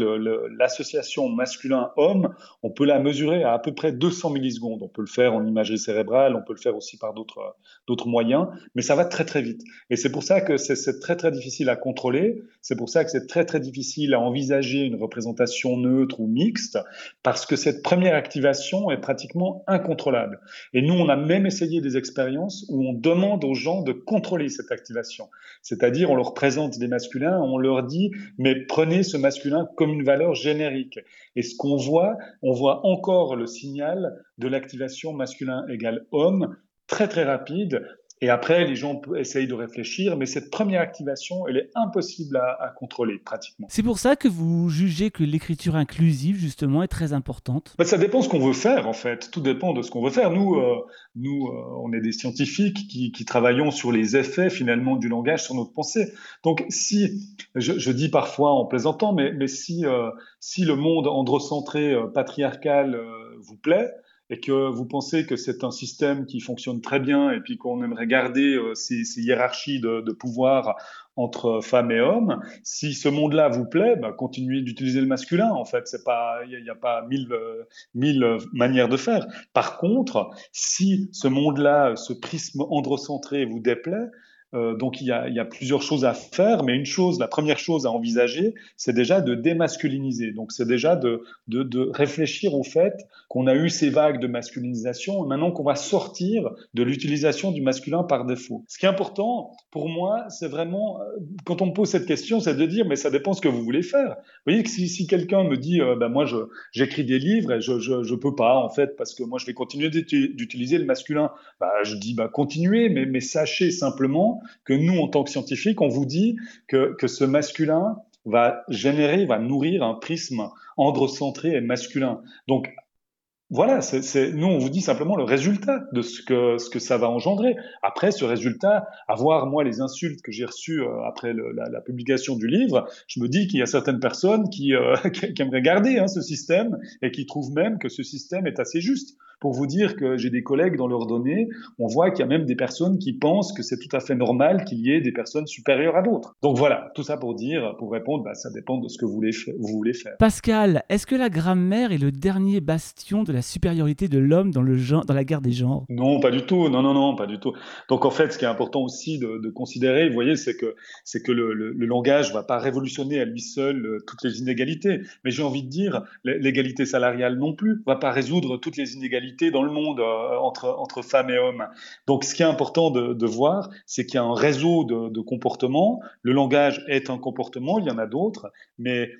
B: l'association masculin-homme, on peut la mesurer à à peu près 200 millisecondes. On peut le faire en imagerie cérébrale, on peut le faire aussi par d'autres moyens, mais ça va très très vite. Et c'est pour ça que c'est très très difficile à contrôler, c'est pour ça que c'est très très difficile à envisager une représentation neutre ou mixte, parce que cette première activation est pratiquement incontrôlable. Et nous, on a même essayé des expériences où on demande aux gens de contrôler cette activation. C'est-à-dire, on leur présente des masculins, on leur dit, mais prenez ce masculin comme une valeur générique. Et ce qu'on voit, on voit encore le signal de l'activation masculin égale homme très très rapide et après, les gens essayent de réfléchir, mais cette première activation, elle est impossible à, contrôler pratiquement.
A: C'est pour ça que vous jugez que l'écriture inclusive, justement, est très importante?
B: Bah, Ça dépend de ce qu'on veut faire, en fait. Tout dépend de ce qu'on veut faire. Nous, euh, nous euh, on est des scientifiques qui, qui, travaillons sur les effets, finalement, du langage sur notre pensée. Donc, si, je, je dis parfois en plaisantant, mais, mais si, euh, si le monde androcentré, patriarcal vous plaît, et que vous pensez que c'est un système qui fonctionne très bien et puis qu'on aimerait garder euh, ces, hiérarchies de, pouvoir entre femmes et hommes, si ce monde-là vous plaît, bah, continuez d'utiliser le masculin. En fait, c'est pas, il n'y a, pas mille, euh, mille manières de faire. Par contre, si ce monde-là, ce prisme androcentré vous déplaît, euh, donc il y, a, il y, a, plusieurs choses à faire, mais une chose, la première chose à envisager, c'est déjà de démasculiniser. Donc c'est déjà de, de, de, réfléchir au fait qu'on a eu ces vagues de masculinisation, et maintenant qu'on va sortir de l'utilisation du masculin par défaut. Ce qui est important pour moi, c'est vraiment, euh, quand on me pose cette question, c'est de dire, mais ça dépend ce que vous voulez faire. Vous voyez que si, si quelqu'un me dit, euh, ben moi j'écris des livres et je, je, je peux pas en fait parce que moi je vais continuer d'utiliser le masculin, bah, je dis bah continuez, mais, mais sachez simplement que nous, en tant que scientifiques, on vous dit que, que ce masculin va générer, va nourrir un prisme androcentré et masculin. Donc, voilà, c'est, nous, on vous dit simplement le résultat de ce que, ce que ça va engendrer. Après, ce résultat, avoir, moi, les insultes que j'ai reçues euh, après la, publication du livre, je me dis qu'il y a certaines personnes qui, euh, qui, aimeraient garder hein, ce système et qui trouvent même que ce système est assez juste. Pour vous dire que j'ai des collègues dans leurs données, on voit qu'il y a même des personnes qui pensent que c'est tout à fait normal qu'il y ait des personnes supérieures à d'autres. Donc voilà, tout ça pour dire, pour répondre, bah, ça dépend de ce que vous voulez, vous voulez faire.
A: Pascal, est-ce que la grammaire est le dernier bastion de la supériorité de l'homme dans, le genre, dans la guerre des genres?
B: Non, pas du tout. Non, non, non, pas du tout. Donc en fait, ce qui est important aussi de, considérer, vous voyez, c'est que, c'est que le, le, langage ne va pas révolutionner à lui seul euh, toutes les inégalités. Mais j'ai envie de dire, l'égalité salariale non plus ne va pas résoudre toutes les inégalités dans le monde euh, entre, femmes et hommes. Donc ce qui est important de, de voir, c'est qu'il y a un réseau de, de comportements. Le langage est un comportement, il y en a d'autres, mais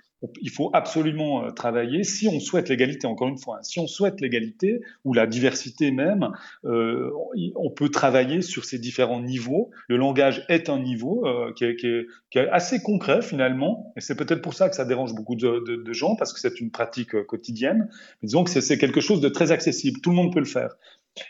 B: il faut absolument euh, travailler, si on souhaite l'égalité, encore une fois, hein, si on souhaite l'égalité, ou la diversité même, euh, on peut travailler sur ces différents niveaux. Le langage est un niveau euh, qui, est, assez concret finalement, et c'est peut-être pour ça que ça dérange beaucoup de, gens, parce que c'est une pratique quotidienne. Mais disons que c'est quelque chose de très accessible, tout le monde peut le faire.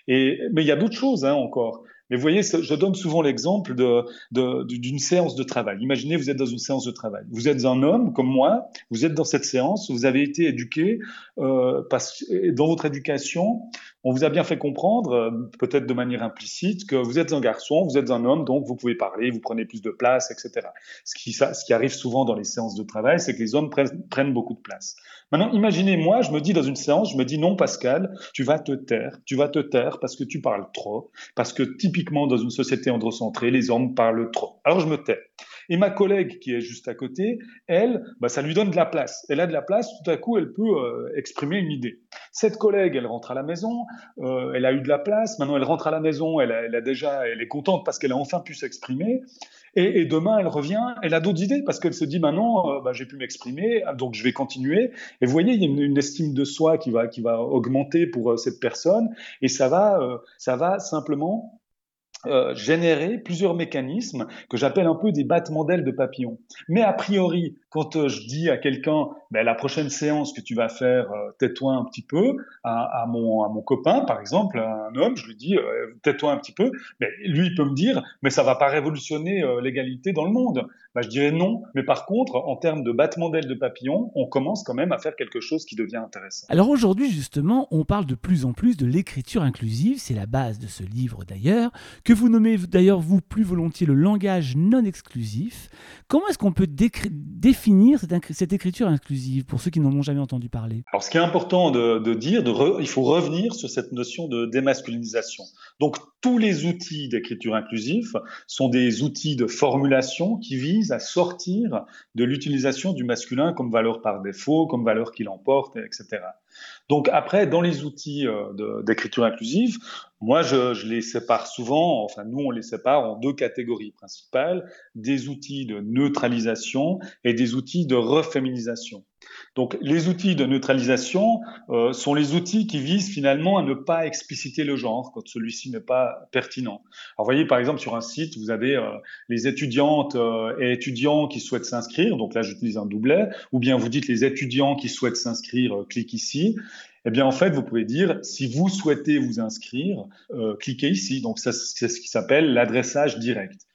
B: Mais il y a d'autres choses hein, encore. Mais vous voyez, je donne souvent l'exemple d'une de, séance de travail. Imaginez, vous êtes dans une séance de travail. Vous êtes un homme comme moi, vous êtes dans cette séance, vous avez été éduqué, euh, parce, dans votre éducation, on vous a bien fait comprendre, euh, peut-être de manière implicite, que vous êtes un garçon, vous êtes un homme, donc vous pouvez parler, vous prenez plus de place, etc. Ce qui, ça, ce qui arrive souvent dans les séances de travail, c'est que les hommes prennent, prennent beaucoup de place. Maintenant, imaginez, moi, je me dis dans une séance, je me dis non, Pascal, tu vas te taire, tu vas te taire parce que tu parles trop, parce que typiquement dans une société androcentrée, les hommes parlent trop. Alors je me tais. Et ma collègue qui est juste à côté, elle, bah, ça lui donne de la place. Elle a de la place, tout à coup, elle peut euh, exprimer une idée. Cette collègue, elle rentre à la maison, euh, elle a eu de la place, maintenant elle rentre à la maison, elle, a déjà, elle est contente parce qu'elle a enfin pu s'exprimer. Et, demain, elle revient, elle a d'autres idées parce qu'elle se dit maintenant, euh, bah, j'ai pu m'exprimer, donc je vais continuer. Et vous voyez, il y a une, une, estime de soi qui va, qui va augmenter pour cette personne, et ça va, ça va simplement euh, générer plusieurs mécanismes que j'appelle un peu des battements d'ailes de papillon. Mais a priori, quand euh, je dis à quelqu'un, ben, la prochaine séance que tu vas faire, euh, tais-toi un petit peu, à, à, mon, à mon copain, par exemple, un homme, je lui dis, tais-toi un petit peu, mais lui, il peut me dire, mais ça va pas révolutionner l'égalité dans le monde. Ben, je dirais non, mais par contre, en termes de battements d'ailes de papillon, on commence quand même à faire quelque chose qui devient intéressant.
A: Alors aujourd'hui, justement, on parle de plus en plus de l'écriture inclusive, c'est la base de ce livre d'ailleurs, que vous nommez d'ailleurs vous plus volontiers le langage non exclusif. Comment est-ce qu'on peut définir cette, cette, écriture inclusive pour ceux qui n'en ont jamais entendu parler?
B: Alors ce qui est important de, de dire, de il faut revenir sur cette notion de démasculinisation. Donc tous les outils d'écriture inclusive sont des outils de formulation qui visent à sortir de l'utilisation du masculin comme valeur par défaut, comme valeur qui l'emporte, etc. Donc après, dans les outils euh, d'écriture inclusive, moi, je, je, les sépare souvent, enfin nous, on les sépare en deux catégories principales, des outils de neutralisation et des outils de reféminisation. Donc les outils de neutralisation euh, sont les outils qui visent finalement à ne pas expliciter le genre quand celui-ci n'est pas pertinent. Alors vous voyez par exemple sur un site, vous avez euh, les étudiantes euh, et étudiants qui souhaitent s'inscrire, donc là j'utilise un doublet, ou bien vous dites les étudiants qui souhaitent s'inscrire, euh, cliquez ici. Eh bien, en fait, vous pouvez dire, si vous souhaitez vous inscrire, euh, cliquez ici. Donc, c'est ce qui s'appelle l'adressage direct.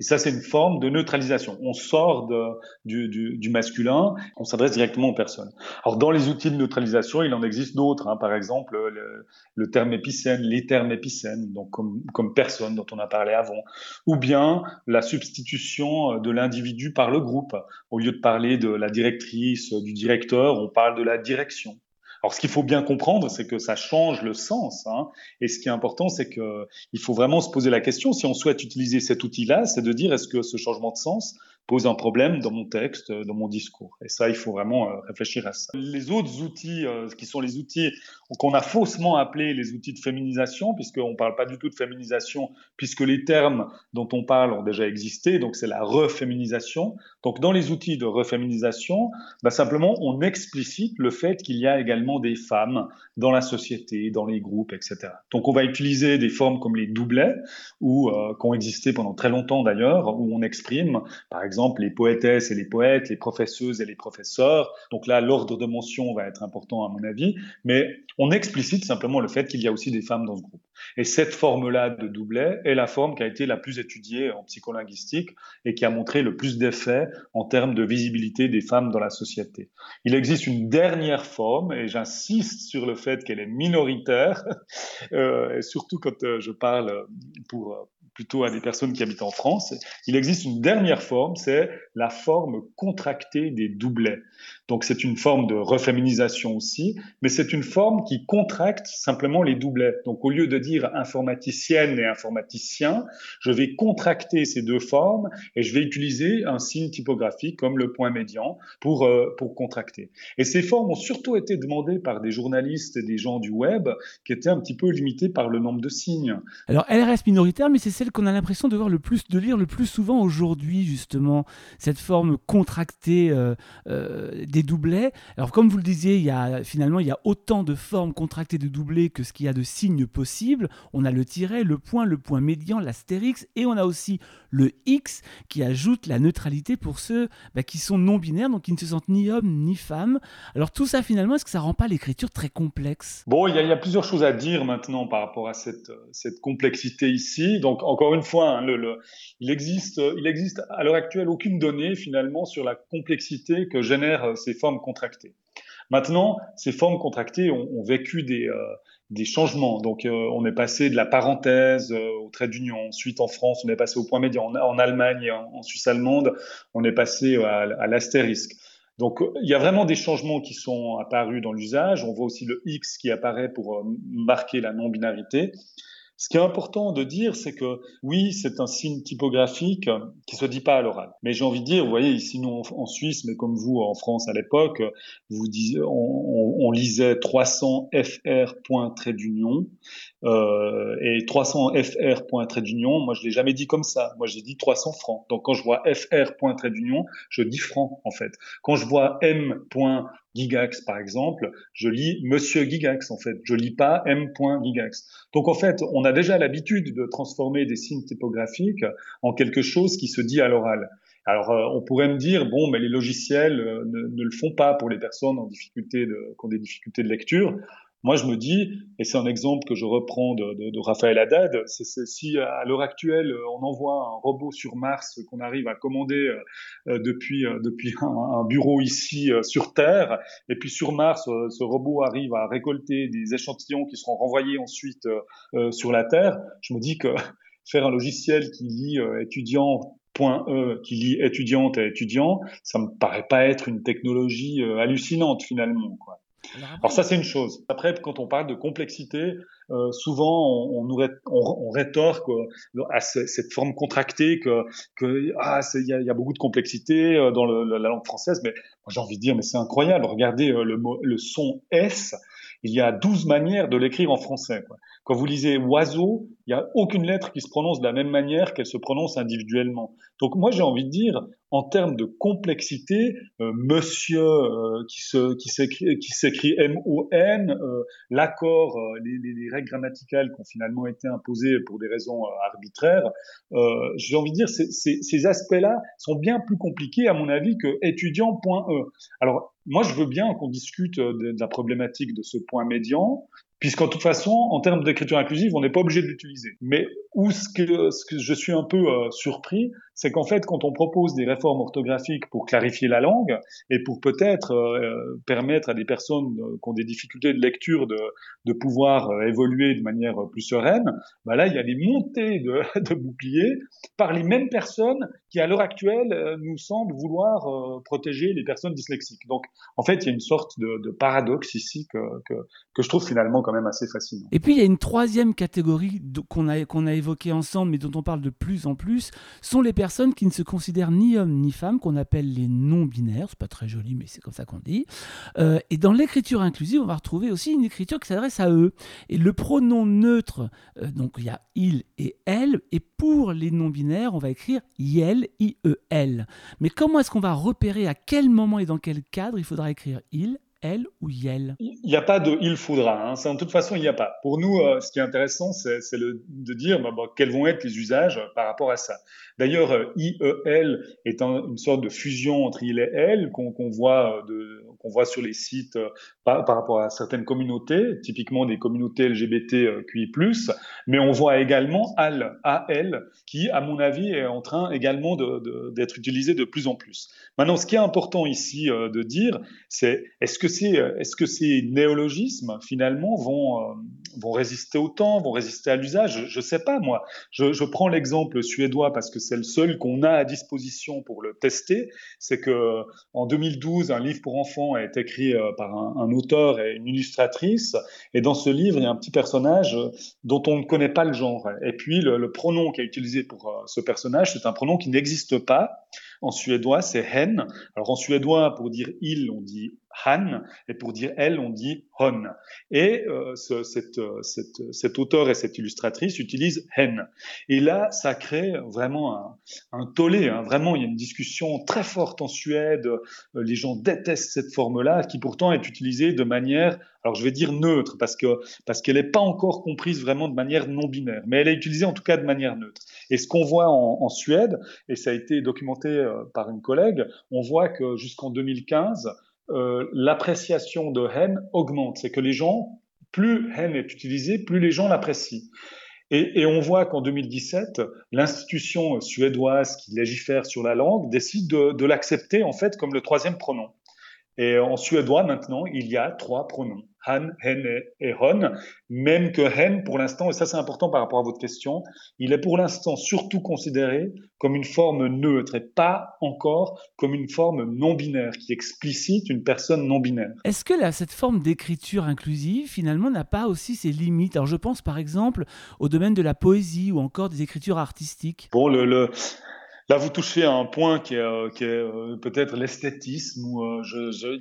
B: Et ça, c'est une forme de neutralisation. On sort de, du, du, du, masculin, on s'adresse directement aux personnes. Alors, dans les outils de neutralisation, il en existe d'autres. Hein. Par exemple, le, le, terme épicène, les termes épicènes, donc comme, comme personne dont on a parlé avant. Ou bien la substitution de l'individu par le groupe. Au lieu de parler de la directrice, du directeur, on parle de la direction. Alors, ce qu'il faut bien comprendre, c'est que ça change le sens. Hein. Et ce qui est important, c'est qu'il faut vraiment se poser la question, si on souhaite utiliser cet outil-là, c'est de dire est-ce que ce changement de sens pose un problème dans mon texte, dans mon discours. Et ça, il faut vraiment euh, réfléchir à ça. Les autres outils, euh, qui sont les outils qu'on a faussement appelés les outils de féminisation, puisqu'on ne parle pas du tout de féminisation, puisque les termes dont on parle ont déjà existé, donc c'est la reféminisation. Donc dans les outils de reféminisation, bah, simplement, on explicite le fait qu'il y a également des femmes dans la société, dans les groupes, etc. Donc on va utiliser des formes comme les doublets, ou euh, qui ont existé pendant très longtemps d'ailleurs, où on exprime, par exemple, exemple les poétesses et les poètes, les professeuses et les professeurs. Donc là, l'ordre de mention va être important à mon avis, mais on explicite simplement le fait qu'il y a aussi des femmes dans ce groupe. Et cette forme-là de doublet est la forme qui a été la plus étudiée en psycholinguistique et qui a montré le plus d'effets en termes de visibilité des femmes dans la société. Il existe une dernière forme, et j'insiste sur le fait qu'elle est minoritaire, euh, et surtout quand euh, je parle pour, plutôt à des personnes qui habitent en France. Il existe une dernière forme, c'est la forme contractée des doublets. Donc c'est une forme de reféminisation aussi, mais c'est une forme qui contracte simplement les doublets. Donc au lieu de dire informaticienne et informaticien, je vais contracter ces deux formes et je vais utiliser un signe typographique comme le point médian pour, euh, pour contracter. Et ces formes ont surtout été demandées par des journalistes et des gens du web qui étaient un petit peu limités par le nombre de signes.
A: Alors elle reste minoritaire, mais c'est celle qu'on a l'impression de voir le plus, de lire le plus souvent aujourd'hui, justement, cette forme contractée euh, euh, des doublets. Alors, comme vous le disiez, il y a, finalement, il y a autant de formes contractées de doublets que ce qu'il y a de signes possibles. On a le tiret, le point, le point médian, l'astérix, et on a aussi le X qui ajoute la neutralité pour ceux bah, qui sont non binaires, donc qui ne se sentent ni hommes ni femmes. Alors tout ça finalement, est-ce que ça rend pas l'écriture très complexe?
B: Bon, il y, a, plusieurs choses à dire maintenant par rapport à cette, complexité ici. Donc encore une fois, hein, il, existe, il existe à l'heure actuelle aucune donnée finalement sur la complexité que génèrent ces formes contractées. Maintenant, ces formes contractées ont, vécu des, euh, des changements. Donc, euh, on est passé de la parenthèse euh, au trait d'union. Ensuite, en France, on est passé au point médian. En, Allemagne en, Suisse allemande, on est passé à, à l'astérisque. Donc, il y a vraiment des changements qui sont apparus dans l'usage. On voit aussi le X qui apparaît pour marquer la non-binarité. Ce qui est important de dire, c'est que oui, c'est un signe typographique qui se dit pas à l'oral. Mais j'ai envie de dire, vous voyez, ici nous en, Suisse, mais comme vous en France à l'époque, vous disiez, on, on, lisait 300 FR trait d'union euh, et 300 FR trait d'union. Moi, je l'ai jamais dit comme ça. Moi, j'ai dit 300 francs. Donc, quand je vois FR trait d'union, je dis francs en fait. Quand je vois M Gigax, par exemple, je lis Monsieur Gigax, en fait. Je lis pas M. Gigax. Donc, en fait, on a déjà l'habitude de transformer des signes typographiques en quelque chose qui se dit à l'oral. Alors, euh, on pourrait me dire, bon, mais les logiciels euh, ne, ne, le font pas pour les personnes en difficulté de, qui ont des difficultés de lecture. Moi, je me dis, et c'est un exemple que je reprends de, de, de Raphaël Haddad, c'est si à l'heure actuelle on envoie un robot sur Mars qu'on arrive à commander euh, euh, depuis euh, depuis un, bureau ici sur Terre, et puis sur Mars, ce robot arrive à récolter des échantillons qui seront renvoyés ensuite sur la Terre, je me dis que faire un logiciel qui lit étudiant point E qui lit étudiante à étudiant, ça me paraît pas être une technologie hallucinante finalement. Quoi. Alors, ça, c'est une chose. Après, quand on parle de complexité, euh, souvent on, nous on, rétorque à cette forme contractée que, que ah, il y a, beaucoup de complexité euh, dans la langue française, mais j'ai envie de dire, mais c'est incroyable. Regardez euh, le, le son S, il y a 12 manières de l'écrire en français. Quoi. Quand vous lisez oiseau, il n'y a aucune lettre qui se prononce de la même manière qu'elle se prononce individuellement. Donc moi j'ai envie de dire, en termes de complexité, euh, monsieur euh, qui s'écrit qui M-O-N, euh, l'accord, les, les, règles grammaticales qui ont finalement été imposées pour des raisons arbitraires, j'ai envie de dire ces, ces, ces aspects-là sont bien plus compliqués à mon avis que étudiant.e. Alors moi je veux bien qu'on discute de la problématique de ce point médian, puisqu'en toute façon, en termes d'écriture inclusive, on n'est pas obligé de l'utiliser. Mais où ce que, je suis un peu euh, surpris, c'est qu'en fait, quand on propose des réformes orthographiques pour clarifier la langue et pour peut-être euh, permettre à des personnes euh, qui ont des difficultés de lecture de, pouvoir évoluer de manière plus sereine, bah là, il y a des montées de, boucliers par les mêmes personnes qui, à l'heure actuelle, nous semblent vouloir protéger les personnes dyslexiques. Donc, en fait, il y a une sorte de, paradoxe ici que, que je trouve finalement quand même assez fascinant.
A: Et puis, il y a une troisième catégorie qu'on a, qu'on a évoquée ensemble, mais dont on parle de plus en plus, sont les personnes qui ne se considèrent ni hommes ni femmes, qu'on appelle les non-binaires. C'est pas très joli, mais c'est comme ça qu'on dit. Euh, et dans l'écriture inclusive, on va retrouver aussi une écriture qui s'adresse à eux. Et le pronom neutre, euh, donc il y a il et elle, et pour les non-binaires, on va écrire IEL, I-E-L. Mais comment est-ce qu'on va repérer à quel moment et dans quel cadre il faudra écrire il, elle ou Yel?
B: Il n'y a pas de il faudra. Hein. En toute façon, il n'y a pas. Pour nous, euh, ce qui est intéressant, c'est de dire bah, bah, quels vont être les usages par rapport à ça. D'ailleurs, euh, IEL est une sorte de fusion entre il et elle qu'on voit, euh, qu'on voit sur les sites par, par, rapport à certaines communautés, typiquement des communautés LGBTQI+, mais on voit également AL, qui, à mon avis, est en train également d'être utilisé de plus en plus. Maintenant, ce qui est important ici de dire, c'est est-ce que ces néologismes finalement vont, euh, résister au temps, vont résister à l'usage? Je ne sais pas moi. Je, prends l'exemple suédois parce que c'est le seul qu'on a à disposition pour le tester. C'est que en 2012, un livre pour enfants est écrit euh, par un, auteur et une illustratrice, et dans ce livre, il y a un petit personnage dont on ne connaît pas le genre. Et puis le, le pronom qui est utilisé pour euh, ce personnage, c'est un pronom qui n'existe pas. En suédois, c'est hen. Alors en suédois, pour dire il, on dit han, et pour dire elle, on dit hon. Et euh, ce, cette, cette, cet auteur et cette illustratrice utilisent hen. Et là, ça crée vraiment un, tollé. Hein. Vraiment, il y a une discussion très forte en Suède. Euh, les gens détestent cette forme-là, qui pourtant est utilisée de manière, alors je vais dire neutre, parce que parce qu'elle n'est pas encore comprise vraiment de manière non binaire, mais elle est utilisée en tout cas de manière neutre. Et ce qu'on voit en, en Suède, et ça a été documenté euh, par une collègue, on voit que jusqu'en 2015, euh, l'appréciation de hen augmente. C'est que les gens, plus hen est utilisé, plus les gens l'apprécient. Et, et, on voit qu'en 2017, l'institution suédoise qui légifère sur la langue décide de, de l'accepter en fait comme le troisième pronom. Et en suédois maintenant, il y a trois pronoms han, hen et hon, même que hen, pour l'instant, et ça c'est important par rapport à votre question, il est pour l'instant surtout considéré comme une forme neutre et pas encore comme une forme non binaire qui explicite une personne non binaire.
A: Est-ce que là, cette forme d'écriture inclusive, finalement, n'a pas aussi ses limites? Alors je pense par exemple au domaine de la poésie ou encore des écritures artistiques.
B: Bon, le, le Là, vous touchez à un point qui est, euh, euh, peut-être l'esthétisme, où euh,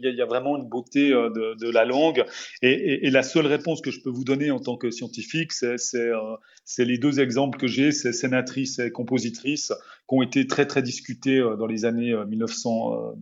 B: il y, a vraiment une beauté de, la langue. Et, et, et, la seule réponse que je peux vous donner en tant que scientifique, c'est les deux exemples que j'ai, c'est sénatrice et compositrice, qui ont été très très discutés dans les années 1900.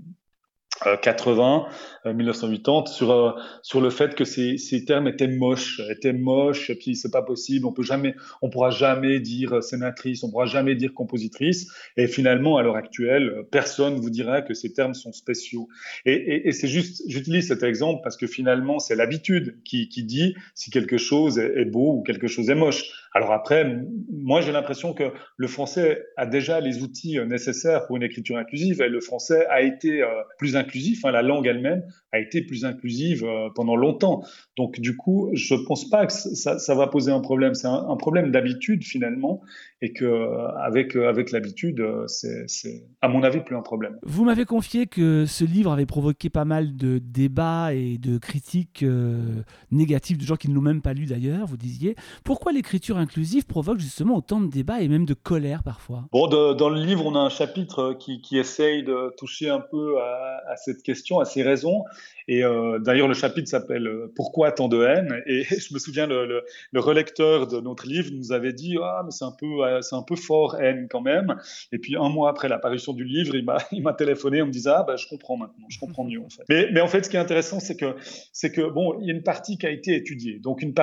B: 80, 1980, sur euh, sur le fait que ces, ces termes étaient moches, étaient moches, et puis c'est pas possible, on peut jamais, on pourra jamais dire sénatrice, on pourra jamais dire compositrice, et finalement à l'heure actuelle, personne vous dira que ces termes sont spéciaux. Et, et, c'est juste, j'utilise cet exemple parce que finalement c'est l'habitude qui, qui dit si quelque chose est beau ou quelque chose est moche. Alors après, moi j'ai l'impression que le français a déjà les outils nécessaires pour une écriture inclusive, et le français a été euh, plus inclusif inclusif. Hein, la langue elle-même a été plus inclusive euh, pendant longtemps. Donc du coup, je ne pense pas que ça, ça, va poser un problème. C'est un, un, problème d'habitude finalement, et que euh, avec avec l'habitude, c'est à mon avis plus un problème.
A: Vous m'avez confié que ce livre avait provoqué pas mal de débats et de critiques négatives de gens qui ne l'ont même pas lu d'ailleurs. Vous disiez pourquoi l'écriture inclusive provoque justement autant de débats et même de colère parfois?
B: Bon, dans le livre, on a un chapitre qui, qui essaye de toucher un peu à, à cette question, à ces raisons. Et euh, d'ailleurs, le chapitre s'appelle euh, Pourquoi tant de haine? Et je me souviens, le, le, le, relecteur de notre livre nous avait dit Ah, mais c'est un, peu, euh, c'est un peu fort haine quand même. Et puis, un mois après l'apparition du livre, il m'a, il m'a téléphoné en me disant Ah, ben, je comprends maintenant, je comprends mieux en fait. Mais, en fait, ce qui est intéressant, c'est que, c'est que, bon, il y a une partie qui a été étudiée. Donc, une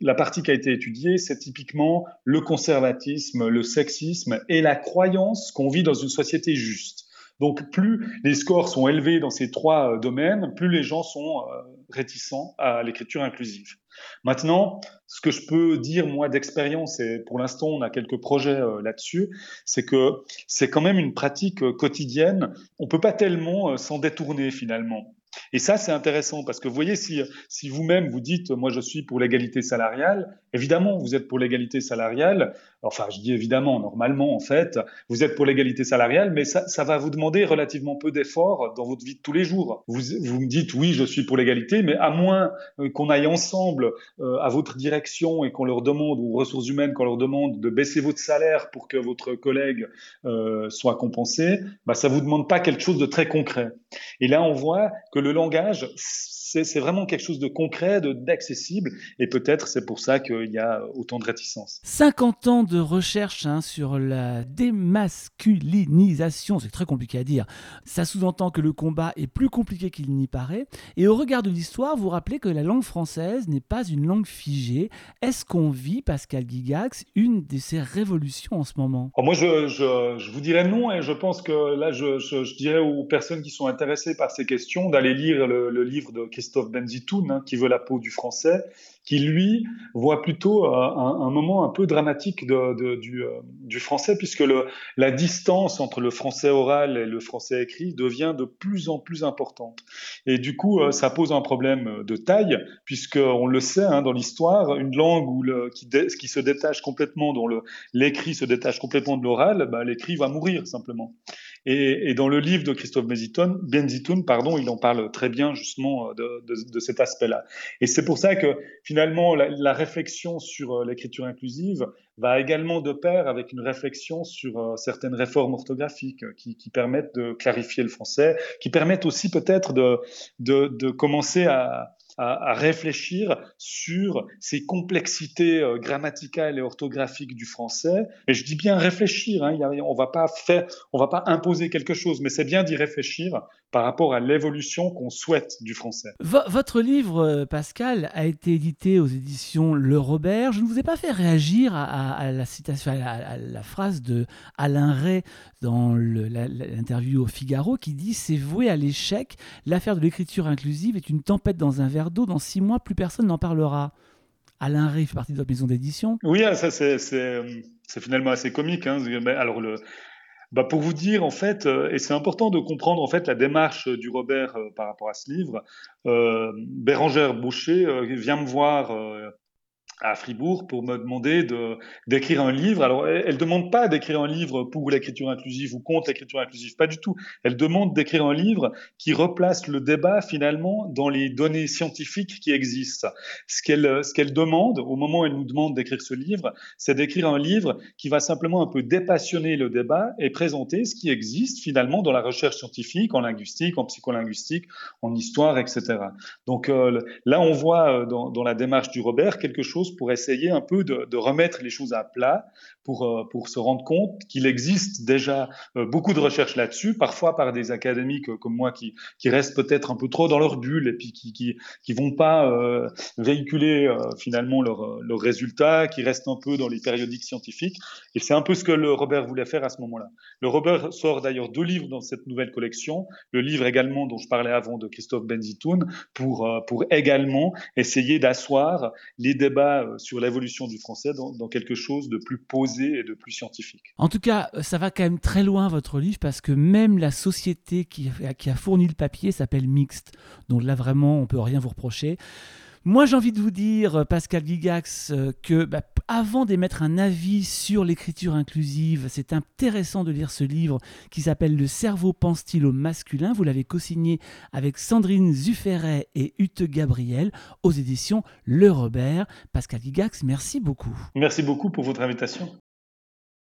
B: la partie qui a été étudiée, c'est typiquement le conservatisme, le sexisme et la croyance qu'on vit dans une société juste. Donc plus les scores sont élevés dans ces trois euh, domaines, plus les gens sont euh, réticents à l'écriture inclusive. Maintenant, ce que je peux dire moi d'expérience, et pour l'instant on a quelques projets euh, là-dessus, c'est que c'est quand même une pratique quotidienne. On peut pas tellement s'en détourner finalement. Et ça, c'est intéressant parce que vous voyez, si, si vous-même vous dites, moi je suis pour l'égalité salariale, évidemment, vous êtes pour l'égalité salariale. Enfin, je dis évidemment, normalement, en fait, vous êtes pour l'égalité salariale, mais ça, ça, va vous demander relativement peu d'efforts dans votre vie de tous les jours. Vous, vous me dites, oui, je suis pour l'égalité, mais à moins euh, qu'on aille ensemble euh, à votre direction et qu'on leur demande, aux ressources humaines, qu'on leur demande de baisser votre salaire pour que votre collègue euh, soit compensé, bah, ça vous demande pas quelque chose de très concret. Et là, on voit que le langage c'est vraiment quelque chose de concret, d'accessible, et peut-être c'est pour ça qu'il y a autant de réticence.
A: 50 ans de recherche hein, sur la démasculinisation, c'est très compliqué à dire. Ça sous-entend que le combat est plus compliqué qu'il n'y paraît, et au regard de l'histoire, vous rappelez que la langue française n'est pas une langue figée. Est-ce qu'on vit, Pascal Gigax, une de ces révolutions en ce moment?
B: Moi, je, je, vous dirais non, et je pense que là, je, je, dirais aux personnes qui sont intéressées par ces questions d'aller lire le, le livre de Christophe Benzitoun, hein, qui veut la peau du français, qui lui voit plutôt euh, un, moment un peu dramatique euh, du, français, puisque la distance entre le français oral et le français écrit devient de plus en plus importante. Et du coup, euh, ça pose un problème de taille, puisque on le sait hein, dans l'histoire, une langue où qui se détache complètement, dont l'écrit se détache complètement de l'oral, bah, l'écrit va mourir simplement. Et, et, dans le livre de Christophe Benzitoun, Benzitoun pardon, il en parle très bien justement de, de, de cet aspect-là. Et c'est pour ça que finalement la, la réflexion sur euh, l'écriture inclusive va également de pair avec une réflexion sur euh, certaines réformes orthographiques qui, qui, permettent de clarifier le français, qui permettent aussi peut-être de, de, de commencer à, à, réfléchir sur ces complexités euh, grammaticales et orthographiques du français. Et je dis bien réfléchir, hein, pas faire, on va pas imposer quelque chose, mais c'est bien d'y réfléchir par rapport à l'évolution qu'on souhaite du français.
A: votre livre, euh, Pascal, a été édité aux éditions Le Robert. Je ne vous ai pas fait réagir à, à la citation, à la, phrase de Alain Ray dans l'interview au Figaro qui dit C'est voué à l'échec. L'affaire de l'écriture inclusive est une tempête dans un verre d'eau, dans six mois, plus personne n'en parlera. Alain Ray fait partie de votre maison d'édition.
B: Oui, ah, ça c'est finalement assez comique. Hein. Alors le, bah pour vous dire en fait, euh, et c'est important de comprendre en fait la démarche du Robert euh, par rapport à ce livre. Euh, Bérangère Boucher euh, vient me voir à Fribourg pour me demander de d'écrire un livre. Alors, elle, ne demande pas d'écrire un livre pour l'écriture inclusive ou contre l'écriture inclusive, pas du tout. Elle demande d'écrire un livre qui replace le débat finalement dans les données scientifiques qui existent. Ce qu'elle ce qu'elle demande au moment où elle nous demande d'écrire ce livre, c'est d'écrire un livre qui va simplement un peu dépassionner le débat et présenter ce qui existe finalement dans la recherche scientifique, en linguistique, en psycholinguistique, en histoire, etc. Donc euh, là, on voit euh, dans, dans la démarche du Robert quelque chose pour essayer un peu de, remettre les choses à plat, pour, euh, se rendre compte qu'il existe déjà euh, beaucoup de recherches là-dessus, parfois par des académiques comme moi qui, restent peut-être un peu trop dans leur bulle et puis qui qui, qui vont pas euh, véhiculer finalement leurs résultats, qui restent un peu dans les périodiques scientifiques. Et c'est un peu ce que Robert voulait faire à ce moment-là. Le Robert sort d'ailleurs deux livres dans cette nouvelle collection, le livre également dont je parlais avant de Christophe Benzitoun, pour, pour également essayer d'asseoir les débats euh, sur l'évolution du français dans, quelque chose de plus posé et de plus scientifique.
A: En tout cas, ça va quand même très loin votre livre parce que même la société qui a, fourni le papier s'appelle Mixte. Donc là vraiment, on peut rien vous reprocher. Moi, j'ai envie de vous dire, Pascal Gigax, euh, que bah, avant d'émettre un avis sur l'écriture inclusive, c'est intéressant de lire ce livre qui s'appelle Le cerveau pense-t-il au masculin? Vous l'avez co-signé avec Sandrine Zufferet et Ute Gabriel aux éditions Le Robert. Pascal Gigax, merci beaucoup.
B: Merci beaucoup pour votre invitation.